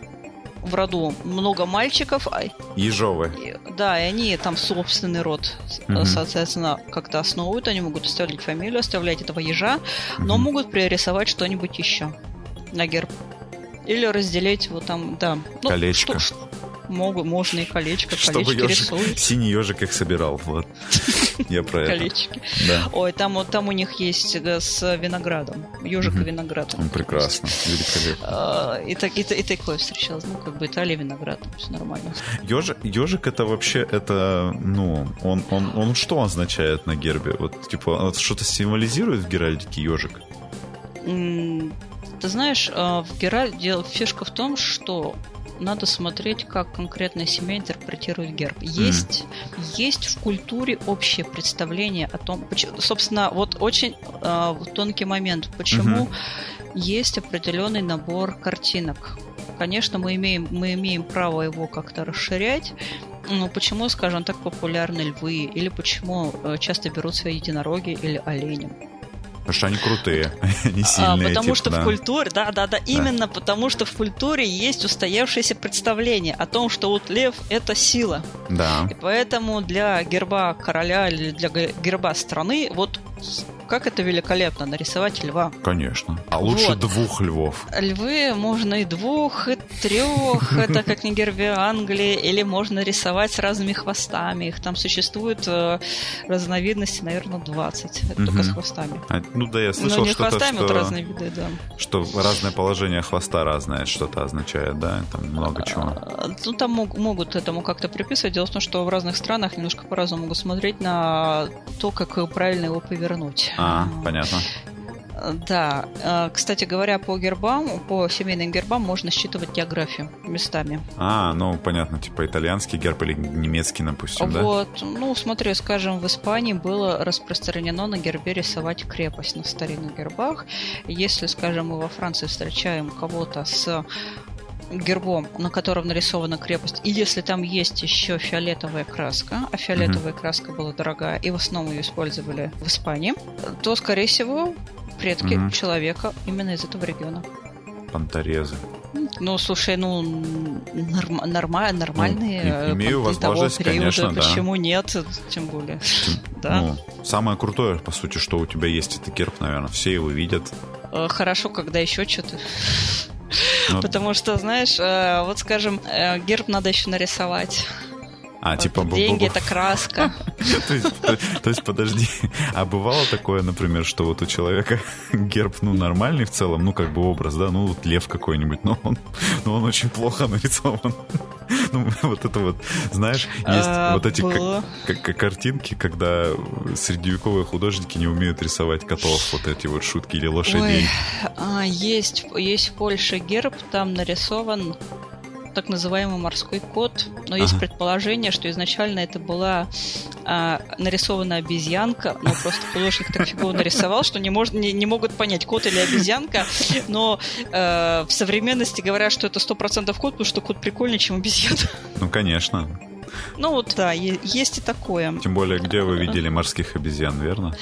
в роду много мальчиков, а Ежовы. и- Да, и они там собственный род, Мгм. соответственно, как-то основывают. Они могут оставлять фамилию, оставлять этого ежа, но Мгм. могут пририсовать что-нибудь еще на герб. Или разделить вот там, да. Ну, Колечко. что- что- могу, можно и колечко, Чтобы колечки ежик, рисуют. синий ежик их собирал. Вот. <laughs> Я про это. Колечки. Да. Ой, там, вот, там у них есть э, с виноградом. Ежик и виноград. Прекрасно. Великолепно. А, И, так, и, и такое встречалось. Ну, как бы Италия, виноград, все нормально. Ежик, ежик это вообще, это, ну, он, он, он что означает на гербе? Вот, типа, что-то символизирует в Геральдике ежик? Ты знаешь, э, в Геральт дело фишка в том, что надо смотреть, как конкретная семья интерпретирует герб. Есть, есть в культуре общее представление о том, поч- собственно, вот очень э, тонкий момент, почему Мгм. есть определенный набор картинок конечно, мы имеем, мы имеем право его как-то расширять. Но почему, скажем так, популярны львы? Или почему э, часто берутся единороги или олени? Потому что они крутые, <laughs> они сильные. А, потому типа, что да. в культуре, да, да, да, именно потому что в культуре есть устоявшееся представление о том, что вот лев это сила. Да. И поэтому для герба короля или для герба страны вот как это великолепно нарисовать льва. Конечно. А лучше Вот. двух львов. Львы можно и двух, и трех, <laughs> это как на гербе Англии, или можно рисовать с разными хвостами. Их там существует э, разновидности, наверное, 20. Это только с хвостами. А, ну да, я слышал что-то, хвостами, вот что, разные виды, да. что разное положение хвоста разное что-то означает, да? Там много чего. Ну, там мог- могут этому как-то приписывать. Дело в том, что в разных странах немножко по-разному могут смотреть на то, как правильно его повернуть. А, понятно. Да. Э, Кстати говоря, по гербам, по семейным гербам можно считывать географию местами. А, ну понятно, типа итальянский герб или немецкий, допустим, да? Вот, ну, смотри, скажем, в Испании было распространено на гербе рисовать крепость на старинных гербах. Если, скажем, мы во Франции встречаем кого-то с гербом, на котором нарисована крепость, и если там есть еще фиолетовая краска, а фиолетовая краска была дорогая, и в основном ее использовали в Испании, то, скорее всего, предки Мгм. человека именно из этого региона. Понторезы. Ну, слушай, ну, норм, норма- нормальные Ну, и- э, имею понты того возможность, периода, конечно, да. почему нет, тем более. <laughs> Да. Ну, самое крутое, по сути, что у тебя есть, это герб, наверное. Все его видят. Э, Хорошо, когда еще что-то. Ну, Потому что, знаешь, э, вот скажем, э, герб надо еще нарисовать. А, типа... Деньги это краска. <laughs> То есть, подожди, а бывало такое, например, что вот у человека <laughs> герб, ну, нормальный в целом, ну, как бы образ, да, ну, вот лев какой-нибудь, но он, но он очень плохо <laughs> нарисован. Ну, вот это вот, знаешь, есть А, вот эти картинки, когда средневековые художники не умеют рисовать котов, вот эти вот шутки, или лошадей. А, есть, есть в Польше герб, там нарисован так называемый морской кот, но есть Ага. предположение, что изначально это была а, нарисована обезьянка, но просто художник так фигово нарисовал, что не, может, не, не могут понять, кот или обезьянка, но э, в современности говорят, что это 100% кот, потому что кот прикольнее, чем обезьяна. Ну, конечно. Ну вот, да, есть и такое. Тем более, где вы видели морских обезьян, верно?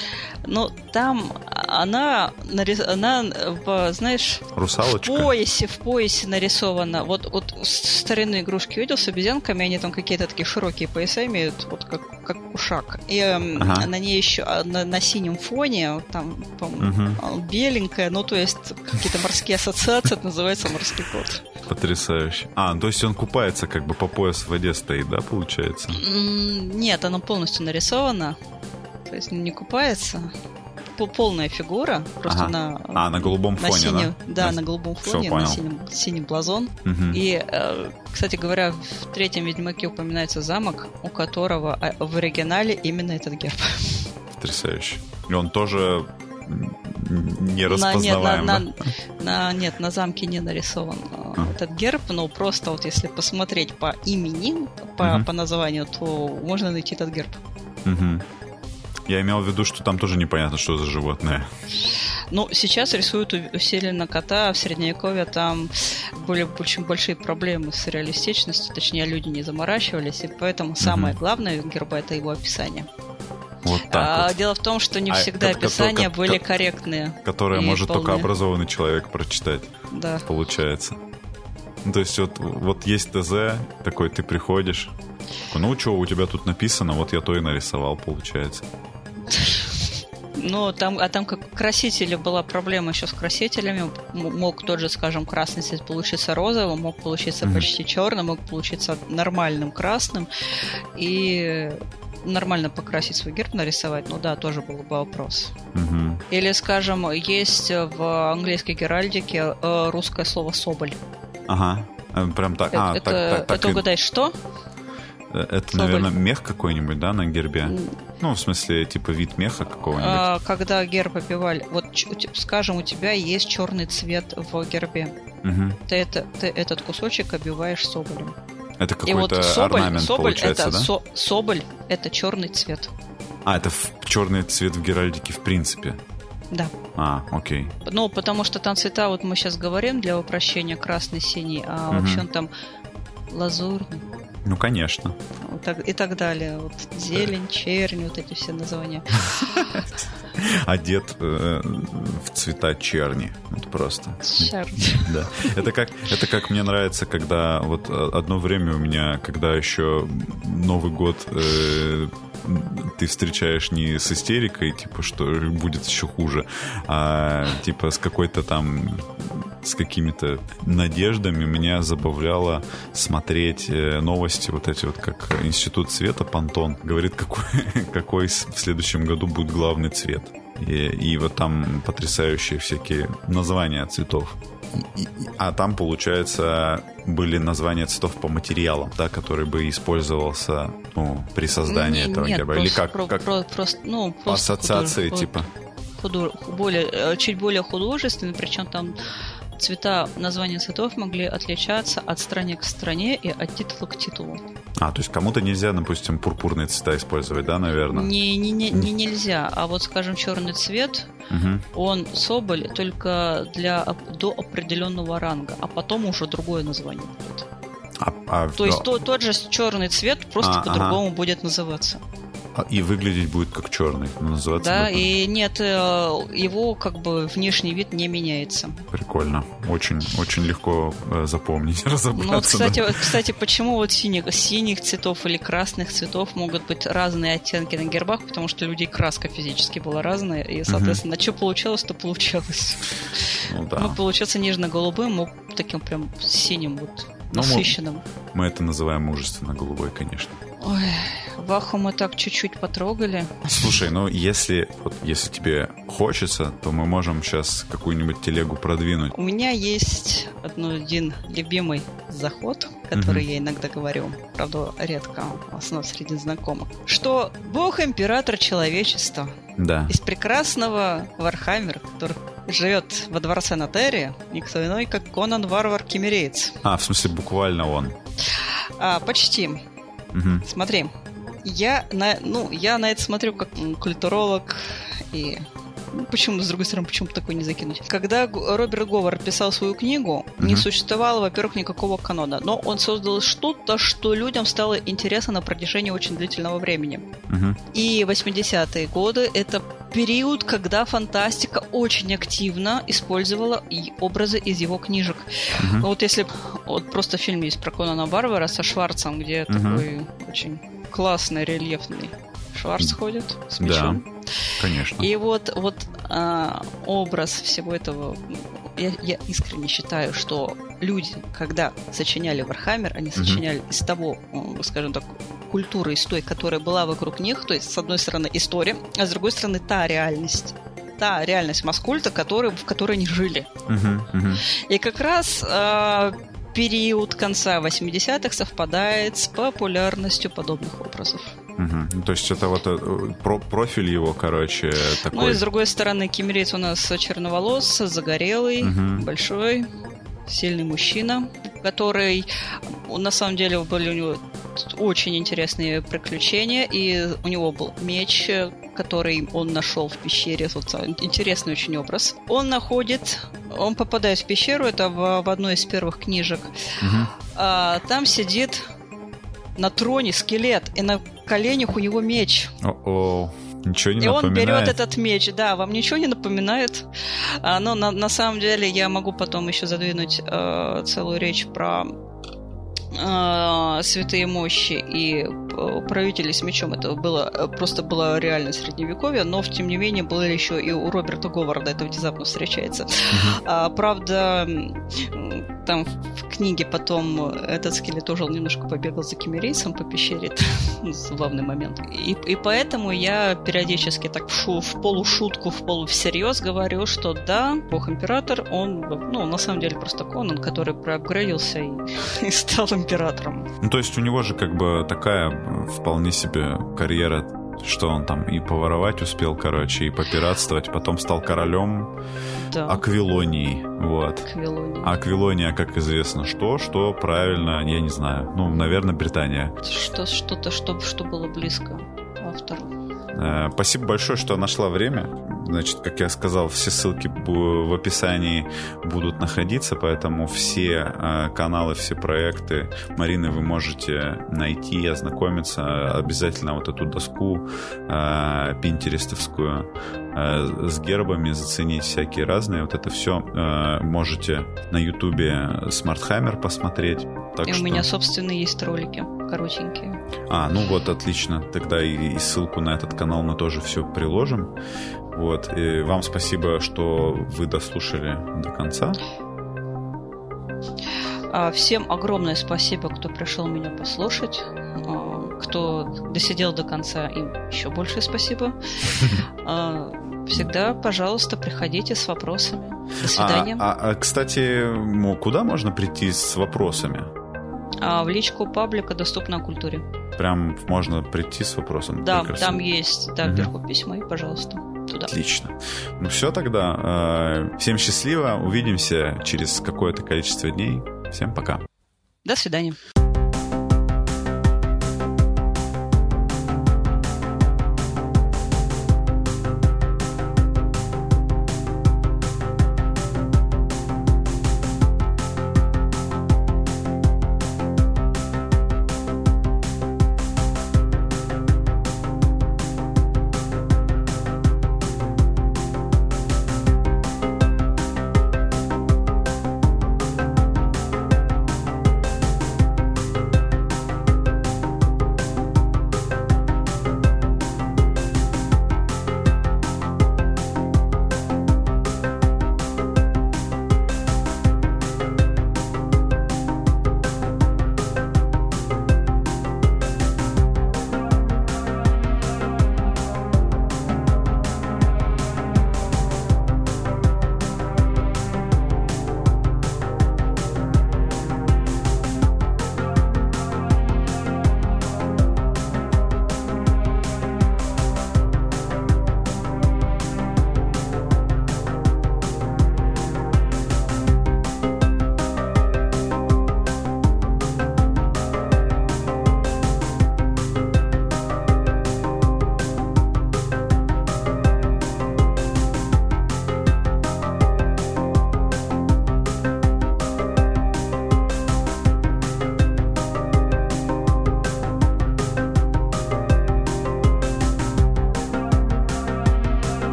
Но там она, нарис- она в, знаешь, в Русалочка? поясе, в поясе нарисована. Вот, вот старинные игрушки видел с обезьянками, они там какие-то такие широкие пояса имеют, вот как, как кушак. И эм, Ага. на ней еще а, на, на синем фоне, там, по-моему, а, беленькая, ну то есть какие-то морские ассоциации, это называется морской кот. Потрясающе. А, то есть он купается как бы по пояс в воде стоит, да, получается? Нет, она полностью нарисована, то есть не купается. Пол- Полная фигура, просто Ага. на, А, на голубом на фоне, синем, да? да, На- на голубом фоне, понял. на синем, синий блазон. Мгм. И, э, кстати говоря, в третьем Ведьмаке упоминается замок, у которого а, в оригинале именно этот герб. Потрясающе. И он тоже не На- нет, распознаваем, на, на- на- нет, на замке не нарисован. Этот герб, но просто вот если посмотреть по имени, по, Мгм. по названию, то можно найти этот герб. Мгм. Я имел в виду, что там тоже непонятно, что за животное. Ну, сейчас рисуют усиленно кота, а в Средневековье там были очень большие проблемы с реалистичностью, точнее, люди не заморачивались, и поэтому самое главное у герба это его описание. Вот так А, вот. Дело в том, что не А, всегда ко- ко- описания ко- были ко- корректные. Которое и может только полные. образованный человек прочитать, Да. получается. Ну, то есть вот, вот есть ТЗ, такой ты приходишь, ну что, у тебя тут написано, вот я то и нарисовал, получается. Ну, там, а там как красители была проблема еще с красителями. Мог тот же, скажем, красный цвет получиться розовым, мог получиться Мгм. почти черным, мог получиться нормальным красным. И нормально покрасить свой герб, нарисовать, ну да, тоже был бы вопрос. Мгм. Или, скажем, есть в английской геральдике э, русское слово «соболь». Ага. Э, Прям так. А, это, так, так, это угадай, что? э, Это, Соболь. наверное, мех какой-нибудь, да, на гербе? Ну, в смысле, типа вид меха какого-нибудь. А, когда герб обивали, вот, скажем, у тебя есть черный цвет в гербе. Мгм. Ты, это, ты этот кусочек обиваешь соболем. Это И вот какой-то соболь, орнамент соболь получается, это да? со- соболь это черный цвет. А, это в- черный цвет в геральдике в принципе. Да. А, окей. Ну, потому что там цвета, вот мы сейчас говорим для упрощения красный, синий, а угу. вообще он там лазурный. Ну, конечно. Вот так, и так далее. Вот зелень, <laughs> чернь, вот эти все названия. <laughs> Одет э, в цвета черни. Вот просто. Черни. <laughs> Да. Это как, это как мне нравится, когда вот одно время у меня, когда еще Новый год э, ты встречаешь не с истерикой, типа, что будет еще хуже, а типа с какой-то там с какими-то надеждами меня забавляло смотреть э, новости вот эти вот, как Институт цвета Пантон говорит, какой, <laughs> какой в следующем году будет главный цвет. И, и вот там потрясающие всякие названия цветов. И, а там, получается, были названия цветов по материалам, да, который бы использовался ну, при создании не, этого нет, герба. Или как, про, как про, просто, ну, по ассоциации, худож... типа. Худож... Более, э, чуть более художественный, причем там цвета, названия цветов могли отличаться от страны к стране и от титула к титулу. А, то есть кому-то нельзя, допустим, пурпурные цвета использовать, да, наверное? Не, не, не, не нельзя. А вот, скажем, черный цвет, угу. он соболь только для до определенного ранга, а потом уже другое название будет. А, а, то есть то, тот же черный цвет просто а, по-другому ага. будет называться. А, и выглядеть будет как черный, но называться Да, будет... и нет, э, его как бы внешний вид не меняется. Прикольно. Очень, очень легко э, запомнить, <laughs> разобраться. Ну, вот, кстати, да. кстати, почему вот синих, синих цветов или красных цветов могут быть разные оттенки на гербах, потому что людей краска физически была разная, и, соответственно, угу. что получалось, то получалось. Ну, да. Мог получаться нежно-голубым, мог таким прям синим вот насыщенным. Ну, мы, мы это называем мужественно-голубой, конечно. Ой, Ваху мы так чуть-чуть потрогали. Слушай, ну если, вот, если тебе хочется, то мы можем сейчас какую-нибудь телегу продвинуть. У меня есть один любимый заход, который угу. я иногда говорю, правда, редко, в основном среди знакомых, что Бог император человечества да. из прекрасного Warhammer а, который живет во дворце на Терре, никто иной, как Конан Варвар Киммериец. А, в смысле, буквально он. А, почти. Угу. Смотри, я на, ну, я на это смотрю как культуролог и почему, с другой стороны, почему такое не закинуть? Когда Роберт Говард писал свою книгу, uh-huh. не существовало, во-первых, никакого канона, но он создал что-то, что людям стало интересно на протяжении очень длительного времени. Uh-huh. И 80-е годы — это период, когда фантастика очень активно использовала образы из его книжек. Uh-huh. Вот если... Вот просто фильм есть про Конана Варвара со Шварцем, где uh-huh. такой очень классный, рельефный Шварц ходит с мечом. Да, конечно. И вот, вот а, образ всего этого, я, я искренне считаю, что люди, когда сочиняли Warhammer, они сочиняли угу. из того, скажем так, культуры, из той, которая была вокруг них, то есть, с одной стороны, история, а с другой стороны, та реальность та реальность Маскульта, который, в которой они жили. Uh-huh, uh-huh. И как раз э, период конца 80-х совпадает с популярностью подобных образов. Угу. То есть это вот э, про профиль его, короче, такой... Ну и с другой стороны, Кимрейц у нас черноволос, загорелый, угу. большой, сильный мужчина, который на самом деле были у него очень интересные приключения, и у него был меч, который он нашел в пещере. Вот интересный очень образ. Он находит, он попадает в пещеру, это в, в одной из первых книжек. Угу. А, там сидит на троне скелет, и на коленях у него меч. О-о. Ничего не и напоминает. он берет этот меч, да, вам ничего не напоминает. А, но на, на самом деле я могу потом еще задвинуть э, целую речь про э, святые мощи и э, правители с мечом. Это было э, просто было реально средневековье, но тем не менее было еще и у Роберта Говарда это внезапно встречается. А, правда, там в книге потом этот скелет тоже немножко побегал за Кимерейсом по пещере. Забавный момент. И, и поэтому я периодически так в, шу, в полушутку, в полу всерьез говорю, что да, бог-император, он, ну, на самом деле просто Конан, который проапгрейдился и, <laughs> и стал императором. Ну, то есть у него же как бы такая вполне себе карьера что он там и поворовать успел, короче, и попиратствовать, потом стал королем да. Аквилонии, вот. Аквилония. Аквилония, как известно, что, что правильно, я не знаю, ну, наверное, Британия. Что, что-то, что, что было близко автору. Э, спасибо большое, что нашла время Значит, как я сказал, все ссылки в описании будут находиться, поэтому все э, каналы, все проекты Марины вы можете найти, ознакомиться. Обязательно вот эту доску э, пинтерестовскую э, с гербами заценить всякие разные. Вот это все можете на ютубе Смартхаймер посмотреть. Так и что... у меня, собственно, есть ролики коротенькие. А, ну вот, отлично. Тогда и, и ссылку на этот канал мы тоже все приложим. Вот. И вам спасибо, что вы дослушали до конца. А, всем огромное спасибо, кто пришел меня послушать. А, кто досидел до конца, им еще больше спасибо. <laughs> А, всегда, пожалуйста, приходите с вопросами. До свидания. А, а, кстати, куда можно прийти с вопросами? А в личку паблика доступно о культуре. Прям можно прийти с вопросом? Да, Прекрасно. там есть, да, угу. вверху письма, и, пожалуйста, туда. Отлично. Ну все тогда. Э, всем счастливо. Увидимся через какое-то количество дней. Всем пока. До свидания.